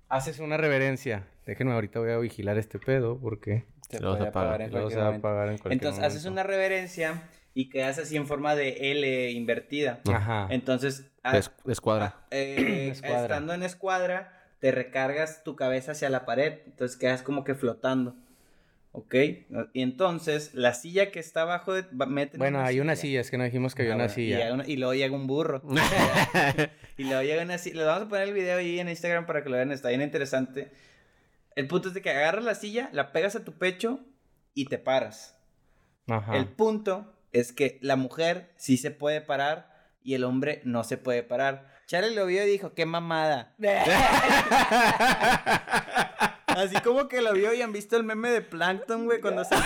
haces una reverencia. Déjenme, ahorita voy a vigilar este pedo porque Se Lo vas puede a apagar. en cualquier va a momento. apagar en cualquier Entonces haces una reverencia y quedas así en forma de L invertida. Ajá. Entonces, ah, Des- descuadra. eh, Escuadra. estando en escuadra, te recargas tu cabeza hacia la pared. Entonces quedas como que flotando. ¿Ok? Y entonces, la silla que está abajo de... meten Bueno, hay una silla, es que no dijimos que había Ah, una bueno, Y, silla. hay una- y luego llega un burro. y luego llega una silla. Les vamos a poner el video ahí en Instagram para que lo vean. Está bien interesante. El punto es de que agarras la silla, la pegas a tu pecho y te paras. Ajá. El punto es que la mujer sí se puede parar y el hombre no se puede parar. Charlie lo vio y dijo, qué mamada. Así como que lo vio y han visto el meme de Plankton, güey, cuando se, que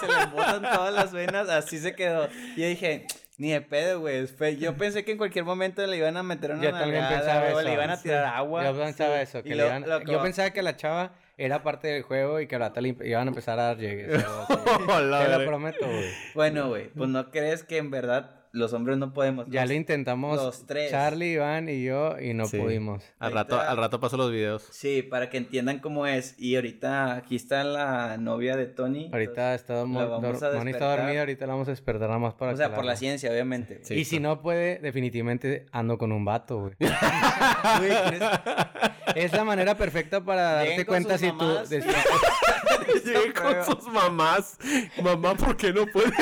se le botan todas las venas, así se quedó. Y yo dije, ni de pedo, güey. Yo pensé que en cualquier momento le iban a meter una Yo también nalgada, pensaba o eso. le iban a tirar agua. Yo pensaba Sí. eso, que le iban- lo Yo pensaba que la chava era parte del juego y que ahora le iban a empezar a dar llegues. Te lo prometo, güey. Bueno, güey, pues no crees que en verdad los hombres no podemos. Ya Los- lo intentamos los tres. Charlie, Iván y yo y no Sí. pudimos. Al rato, al rato paso los videos. Sí, para que entiendan cómo es. Y ahorita aquí está la novia de Tony. Ahorita está, Moni está dormida, ahorita la vamos a despertar nada más para O sea, por la ciencia, obviamente. Sí, y si no puede, definitivamente ando con un vato, güey. Es la manera perfecta para Lleguen darte cuenta si tú... mamás. Llegué con sus mamás. Mamá, ¿por qué no puedes?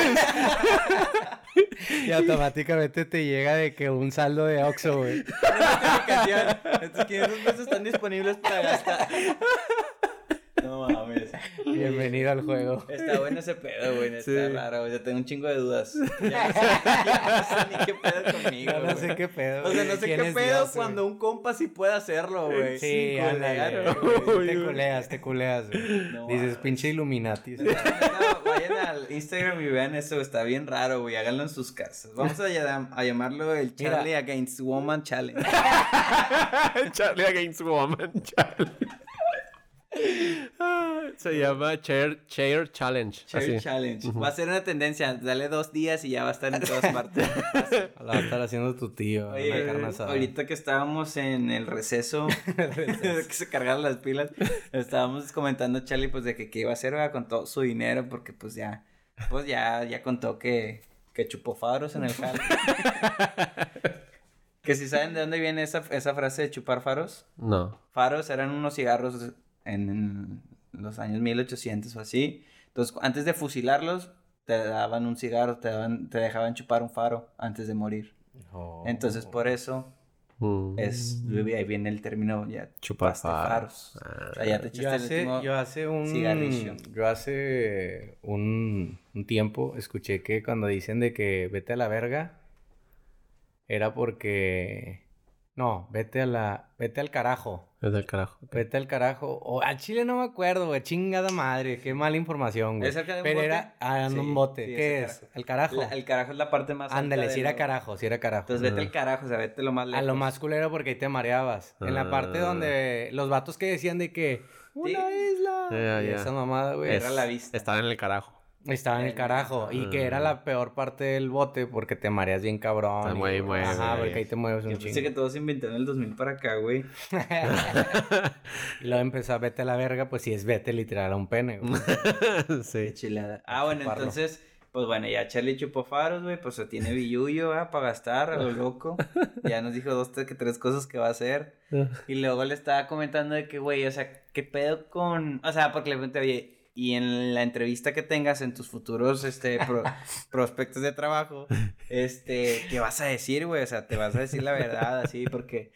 y automáticamente te llega de que un saldo de Oxxo, güey. Estos 500 pesos están disponibles para gastar. No mames. Bienvenido al juego. Está bueno ese pedo, güey. Está Sí. raro, güey. Yo tengo un chingo de dudas. Ya no sé, ya no sé ni qué pedo conmigo. Ya no sé güey. qué pedo. O sea, no güey. sé ¿Quién qué pedo Dios, güey? cuando un compa sí puede hacerlo, güey. Sí, güey. Uy, Te güey. culeas, te culeas, güey. No Dices, mames. pinche Illuminati. No, vayan al Instagram y vean eso, está bien raro, güey. Háganlo en sus casas. Vamos a, llam- a llamarlo el Mira. Charlie Against Woman Challenge. Charlie Against Woman, Charlie. Se llama Chair, Chair Challenge. Así. Challenge. Va a ser una tendencia. Dale dos días y ya va a estar en todas partes. La va a estar haciendo tu tío. Oye, una carne asada. ahorita que estábamos en el receso, que se cargaron las pilas, estábamos comentando Charlie pues de que qué iba a hacer ¿verdad? con todo su dinero porque pues ya, pues ya, ya contó que, que chupó faros en el jale. que si saben de dónde viene esa, esa frase de chupar faros, No. faros eran unos cigarros en, en los años 1800 o así. Entonces, antes de fusilarlos, te daban un cigarro, te, daban, te dejaban chupar un faro antes de morir. Oh. Entonces, por eso Mm. es ahí viene el término ya Chupar faros. O sea, ya te Yo el hace, yo hace un cigarrillo. yo hace un, un tiempo escuché que cuando dicen de que vete a la verga era porque no, vete a la vete al carajo. Es del carajo. Vete al carajo. O al chile no me acuerdo, güey. Chingada madre. Qué mala información, güey. ¿Es cerca de un Pero bote? era ah, Sí, un bote. sí, ¿Qué es ¿El carajo? La- el carajo es la parte más Ándale, si era lo- carajo, si era carajo. Entonces vete al carajo, o sea, vete lo más lejos. A lo más culero porque ahí te mareabas. En la parte Ah. donde los vatos que decían de que una isla. Ya, y ya. esa mamada, güey. Era la vista. Estaba en el carajo. Estaba en el carajo. Y que era Ah. la peor parte del bote porque te mareas bien cabrón. Te y- mueve y mueve, Ajá, porque ahí te mueves un Yo pensé chingo. que todo se inventó en el 2000 para acá, güey. y luego empezó a vete a la verga, pues sí es vete literal a un pene, güey. sí. Chilada. Ah, bueno, chuparlo. entonces, pues bueno, ya Charlie chupó faros, güey, pues se tiene billuyo, ¿verdad? Para gastar a lo loco. Ya nos dijo dos, tres, que tres cosas que va a hacer. Y luego le estaba comentando de que, güey, o sea, ¿qué pedo con...? O sea, porque le pregunté, oye, y en la entrevista que tengas en tus futuros, este, pro- prospectos de trabajo, este, ¿qué vas a decir, güey? O sea, te vas a decir la verdad, así, porque...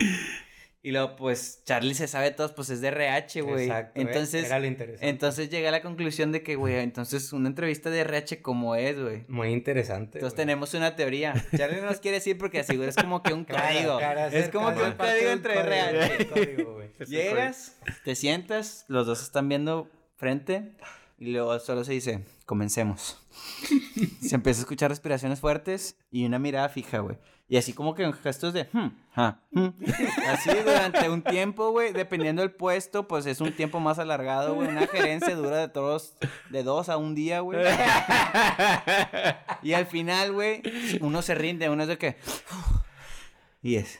Y luego, pues, Charlie se sabe todos, pues es de RH, güey. Exacto. eh, Entonces... Era lo interesante. Entonces llegué a la conclusión de que, güey, entonces una entrevista de RH como es, güey. Muy interesante. Entonces güey. tenemos una teoría. Charlie no nos quiere decir porque aseguro es como que un código. es como que un código entre RH. Llegas, te sientas, los dos están viendo frente y luego solo se dice, comencemos. se empieza a escuchar respiraciones fuertes y una mirada fija, güey. Y así como que en gestos de, hmm, hmm. Así durante un tiempo, güey, dependiendo del puesto, pues es un tiempo más alargado, güey. Una gerencia dura de todos, de dos a un día, güey. Y al final, güey, uno se rinde, uno es de que... Y es...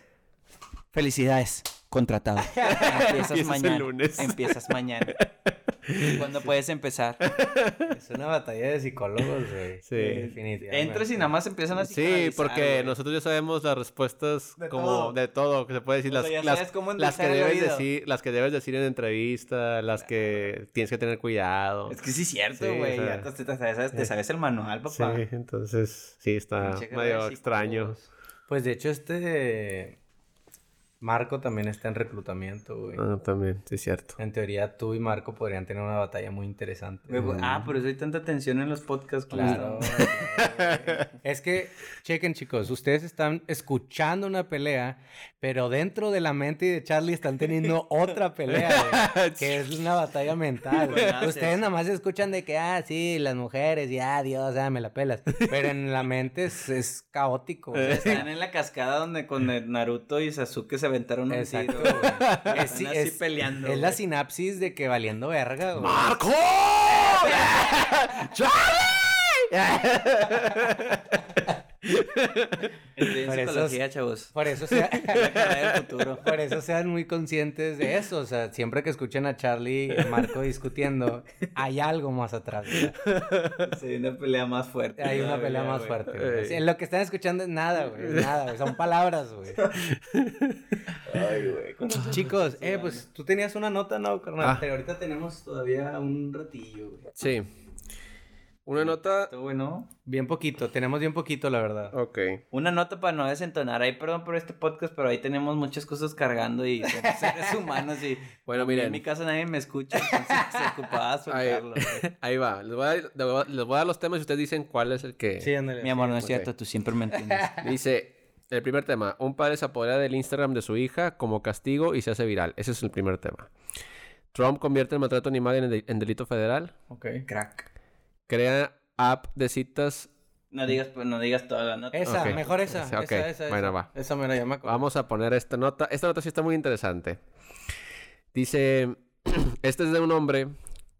Felicidades, contratado. Empiezas Empiezas el mañana. lunes. Empiezas mañana. ¿Cuándo puedes empezar? Es una batalla de psicólogos, güey. Sí. Definitivamente. Entras y nada más empiezan a Sí, porque nosotros ya sabemos las respuestas De como todo. de todo, que se puede decir O sea, las, las, sabes cómo las que debes oído. decir, las que debes decir en entrevista, las que tienes que tener cuidado. Es que sí es cierto, Sí, güey. o sea, ya te, te sabes, te sabes el manual, Sí, papá. entonces sí está medio extraño. Pues de hecho, este. Marco también está en reclutamiento, güey. Ah, también, sí es cierto. En teoría, tú y Marco podrían tener una batalla muy interesante. Güey, pues, Ah, por eso hay tanta tensión en los podcasts. ¿cómo Claro. es que, chequen chicos, ustedes están escuchando una pelea, pero dentro de la mente de Charlie están teniendo otra pelea, güey, que es una batalla mental. güey. Ustedes nada más escuchan de que, ah, sí, las mujeres, y ah, Dios, ah, me la pelas. Pero en la mente es, es caótico. güey. Están en la cascada donde con Naruto y Sasuke se aventaron un Exacto, tiro. güey. Es, sí, así es- peleando. es la güey. sinapsis de que valiendo verga, güey. ¡Marco! Estoy Por eso chavos. Por eso sea... La carrera del futuro. Por eso sean muy conscientes de eso. O sea, siempre que escuchen a Charlie y Marco discutiendo, hay algo más atrás. Sí, una pelea más fuerte. Hay una pelea más fuerte. güey. Ey. Sí, Lo que están escuchando es nada, güey. Nada, güey. Son palabras, güey. Ay, güey. Chicos, eh, pues tú tenías una nota, ¿no, carnal? Ah. Pero ahorita tenemos todavía un ratillo, güey. Sí. Una nota. Esto, güey, ¿no? Bien poquito, tenemos bien poquito, la verdad. Ok. Una nota para no desentonar. Ahí, perdón por este podcast, pero ahí tenemos muchas cosas cargando y somos seres humanos y... Bueno, como En miren. mi casa nadie me escucha, entonces se ocupaba soltarlo. Ahí va. Les voy, a, les voy a- les voy a dar los temas y ustedes dicen cuál es el que. Sí, ándale. Mi amor, no es ok. cierto, tú siempre me entiendes. Dice. El primer tema, un padre se apodera del Instagram de su hija como castigo y se hace viral. Ese es el primer tema. Trump convierte el maltrato animal en, de- en delito federal. Ok. Crack. Crea app de citas. No digas, pues, no digas toda la nota. Esa, mejor esa. Esa, ok. Esa, esa, Bueno, esa. va. Esa me la llama. Vamos a poner esta nota. Esta nota sí está muy interesante. Dice, este es de un hombre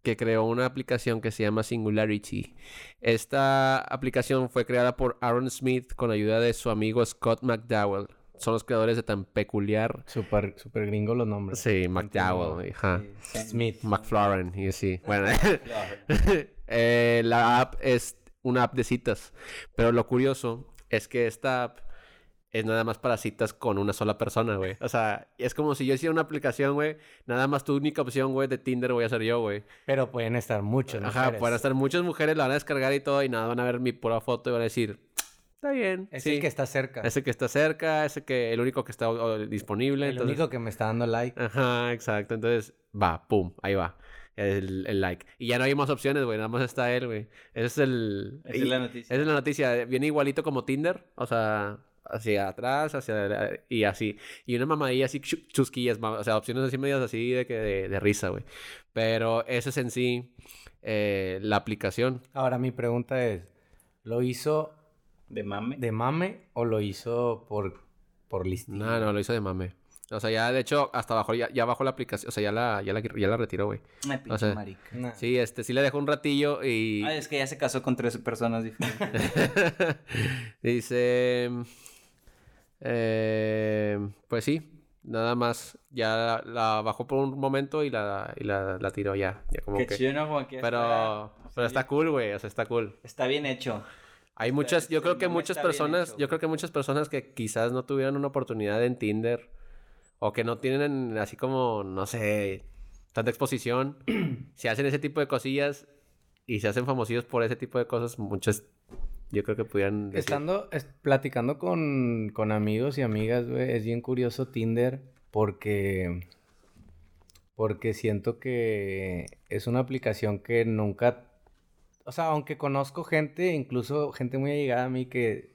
que creó una aplicación que se llama Singularity. Esta aplicación fue creada por Aaron Smith con ayuda de su amigo Scott McDowell. Son los creadores de tan peculiar. Super, super gringo los nombres. Sí, McDowell. ajá. Smith. McFlaren y así. Bueno, eh, la app es una app de citas. Pero lo curioso es que esta app es nada más para citas con una sola persona, güey. O sea, es como si yo hiciera una aplicación, güey. Nada más tu única opción, güey, de Tinder voy a ser yo, güey. Pero pueden estar muchos. Ajá, mujeres. pueden estar muchas mujeres, la van a descargar y todo, y nada, van a ver mi pura foto y van a decir, está bien. Es sí. el que está cerca. Es el que está cerca, es el, que, el único que está disponible. el entonces- único que me está dando like. Ajá, exacto. Entonces, va, pum, ahí va. El, el like. Y ya no hay más opciones, güey. Nada más está él, güey. Ese es el. Esa y- es la noticia. Esa es la noticia. Viene igualito como Tinder. O sea, hacia atrás, hacia. la- Y así. Y una mamadilla así chu- chusquillas. O sea, opciones así medias así de, que de, de risa, güey. Pero esa es en sí eh, la aplicación. Ahora mi pregunta es, ¿lo hizo De mame. de mame o lo hizo por, por listín? No, no, lo hizo de mame. O sea, ya de hecho, hasta bajó, ya, ya bajó la aplicación. O sea, ya la, ya la, ya la retiró, güey. Ay, pinche o sea, marica. Nah. Sí, este, sí le dejó un ratillo y. Ay, es que ya se casó con tres personas diferentes. Dice. eh, pues sí, nada más. Ya la, la bajó por un momento y la, y la, la tiró ya. ya como Qué que- chido, ¿no? Como que Pero, está, pero está cool, güey. O sea, está cool. está bien hecho. Hay muchas, yo creo que muchas personas, hecho, yo creo que muchas personas que quizás no tuvieran una oportunidad en Tinder o que no tienen así como, no sé, tanta exposición, si hacen ese tipo de cosillas y se hacen famosillos por ese tipo de cosas, muchas, yo creo que pudieran decir, Estando, es- platicando con, con amigos y amigas, güey, es bien curioso Tinder porque, porque siento que es una aplicación que nunca, o sea, aunque conozco gente, incluso gente muy allegada a mí que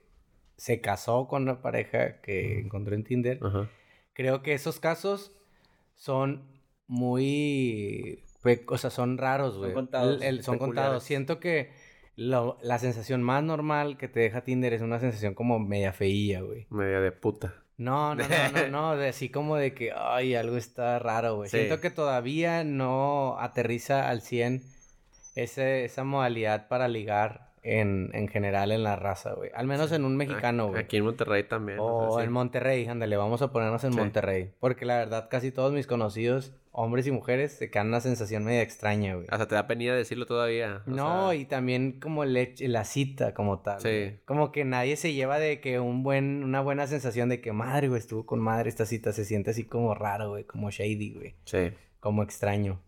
se casó con una pareja que encontró en Tinder, Ajá. Creo que esos casos son muy, pe- o sea, son raros, güey. contados, El- el- son contados. Siento que lo- la sensación más normal que te deja Tinder es una sensación como media feía, güey. media de puta. No, no, no, no, no, de así como de que, ay, algo está raro, güey. Sí. Siento que todavía no aterriza al 100 ese, esa modalidad para ligar en, en general en la raza, güey. Al menos en un mexicano, güey. Aquí en Monterrey también. o O sea, sí. en Monterrey, ándale, vamos a ponernos en Sí. Monterrey. Porque la verdad, casi todos mis conocidos, hombres y mujeres, se quedan una sensación media extraña, güey. Hasta te da penilla decirlo todavía. o No, sea, y también como hech- la cita como tal. Sí. güey. Como que nadie se lleva de que un buen, una buena sensación de que madre, güey, estuvo con madre esta cita. Se siente así como raro, güey, como shady, güey. Sí, Como extraño.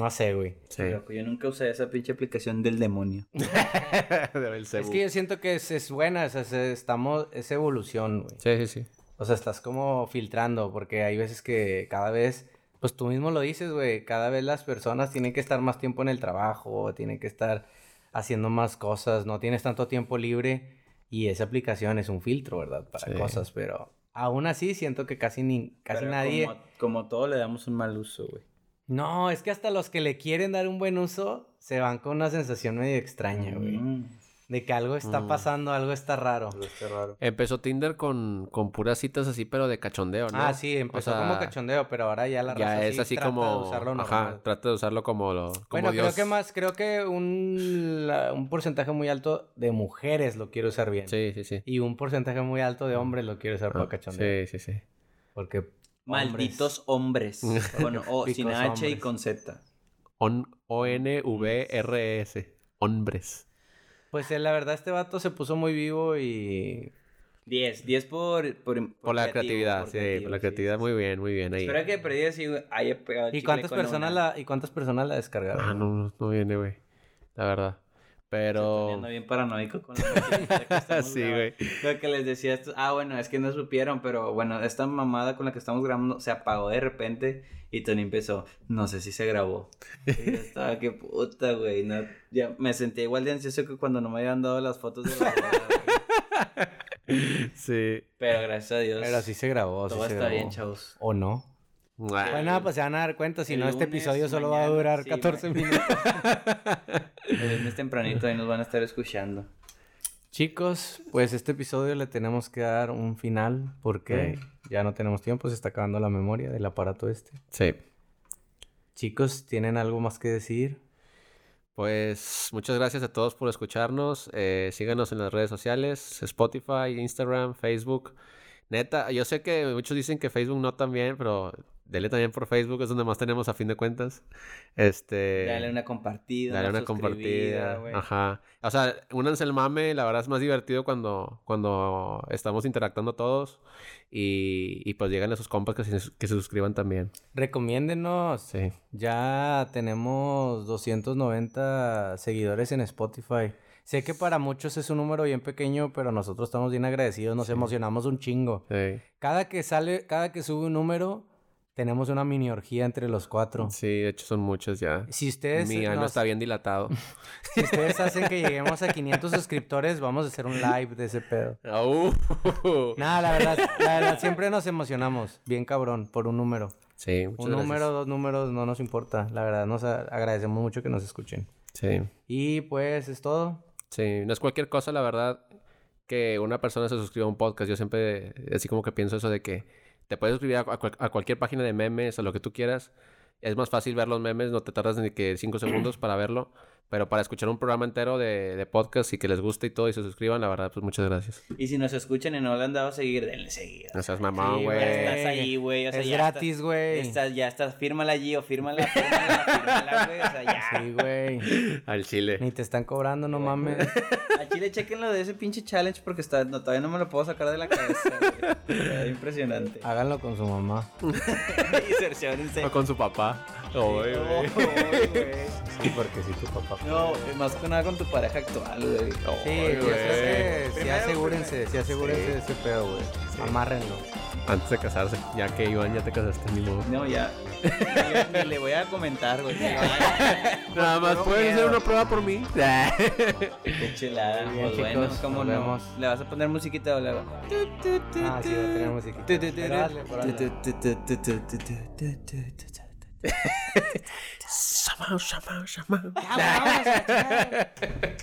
No sé, güey. sí. Loco, yo nunca usé esa pinche aplicación del demonio. Del Es que yo siento que es, es buena, o sea, se- estamos, es evolución, güey. Sí, sí, sí. O sea, estás como filtrando, porque hay veces que cada vez, pues tú mismo lo dices, güey, cada vez las personas tienen que estar más tiempo en el trabajo, tienen que estar haciendo más cosas, no tienes tanto tiempo libre y esa aplicación es un filtro, ¿verdad? Para Sí. cosas, pero aún así siento que casi ni, casi Pero nadie... Como, como todo le damos un mal uso, güey. No, es que hasta los que le quieren dar un buen uso se van con una sensación medio extraña, güey. Mm, De que algo está Mm. pasando, algo está raro. algo está raro. Empezó Tinder con, con puras citas así, pero de cachondeo, ¿no? Ah, sí, empezó O sea, como cachondeo, pero ahora ya la raza Ya es sí así trata como. de usarlo ajá, normal. trata de usarlo como lo. Como Bueno, Dios. creo que más, creo que un, la- un porcentaje muy alto de mujeres lo quiere usar bien. Sí, sí, sí. Y un porcentaje muy alto de hombres lo quiere usar Ah, para cachondeo. sí, sí, sí. Porque Malditos hombres. con O, sin H y con Z. On- O-N-V-R-S. Hombres. Pues eh, la verdad este vato se puso muy vivo y 10. 10 por, por, Por la creatividad, por sí, creativo, por la creatividad, sí. muy bien, muy bien ahí. Espero que perdí así haya pegado ¿Y cuántas personas una. la y cuántas personas la descargaron? Ah, no, no, no viene, güey. La verdad. Pero... Ando bien paranoico con la que Sí, güey. Lo que les decía, esto- ah, bueno, es que no supieron, pero bueno, esta mamada con la que estamos grabando se apagó de repente y Tony empezó, no sé si se grabó. Y yo estaba, qué puta, güey, no, ya me sentía igual de ansioso que cuando no me habían dado las fotos de la güey. Sí. Pero gracias a Dios, Pero sí se grabó, sí todo se está grabó. bien, chavos. ¿O no? Bueno, pues se van a dar cuenta, si El no, este episodio solo va a durar sí, 14 güey. minutos. El tempranito ahí nos van a estar escuchando. Chicos, pues este episodio le tenemos que dar un final porque ya no tenemos tiempo, se está acabando la memoria del aparato este. Sí. Chicos, ¿tienen algo más que decir? Pues muchas gracias a todos por escucharnos. Eh, síganos en las redes sociales, Spotify, Instagram, Facebook. Neta, yo sé que muchos dicen que Facebook no también, pero dele también por Facebook, es donde más tenemos a fin de cuentas. Este... Dale una compartida, Dale una compartida. güey. Ajá. O sea, únanse el mame, la verdad es más divertido cuando, cuando estamos interactuando todos. Y, y pues llegan a sus compas que se, que se suscriban también. Recomiéndenos. Sí. Ya tenemos 290 seguidores en Spotify. Sé que para muchos es un número bien pequeño, pero nosotros estamos bien agradecidos, nos emocionamos un chingo. Sí. Cada que sale, cada que sube un número, tenemos una mini orgía entre los cuatro. Sí, de hecho son muchos ya. Si ustedes, Mi ano nos- está bien dilatado. si ustedes hacen que lleguemos a 500 suscriptores, vamos a hacer un live de ese pedo. Nada, la verdad, la verdad, siempre nos emocionamos, bien cabrón, por un número. Sí, muchas Un gracias. número, dos números, no nos importa. La verdad, nos agradecemos mucho que nos escuchen. Sí. Y pues es todo. Sí, no es cualquier cosa, la verdad, que una persona se suscriba a un podcast. Yo siempre, así como que pienso eso de que te puedes suscribir a, a cual- a cualquier página de memes o lo que tú quieras. Es más fácil ver los memes, no te tardas ni que cinco segundos para verlo. Pero para escuchar un programa entero de, de podcast y que les guste y todo y se suscriban, la verdad, pues muchas gracias. Y si nos escuchan y no le han dado a seguir, denle seguir. No seas mamón, Sí, güey. Ya estás ahí, güey. O sea, es ya gratis, güey. Estás, ya estás, fírmala allí o fírmala, fírmala, fírmala, güey. O sea, ya. Sí, güey. Al chile. Ni te están cobrando, no mames. A Chile, chequenlo de ese pinche challenge porque está, no, todavía no me lo puedo sacar de la cabeza. güey. Está impresionante. Háganlo con su mamá. y cerciórense. O con su papá. Ay, No, güey. güey. Sí, porque sí, tu papá. No, más que nada con tu pareja actual, güey. Sí, creo que sí Primero, asegúrense, sí asegúrense Sí. de ese pedo, güey. Amárrenlo. Antes de casarse, ya que Iván ya te casaste, ni modo. No, ya. Ni, ni le voy a comentar, güey. Nada más puedes hacer una prueba por mí. Qué chelada. Bien, Pues bueno, ¿cómo no? vemos. ¿Le vas a poner musiquita o le hago? Ah, sí, va a tener musiquita. Pero hazle, pero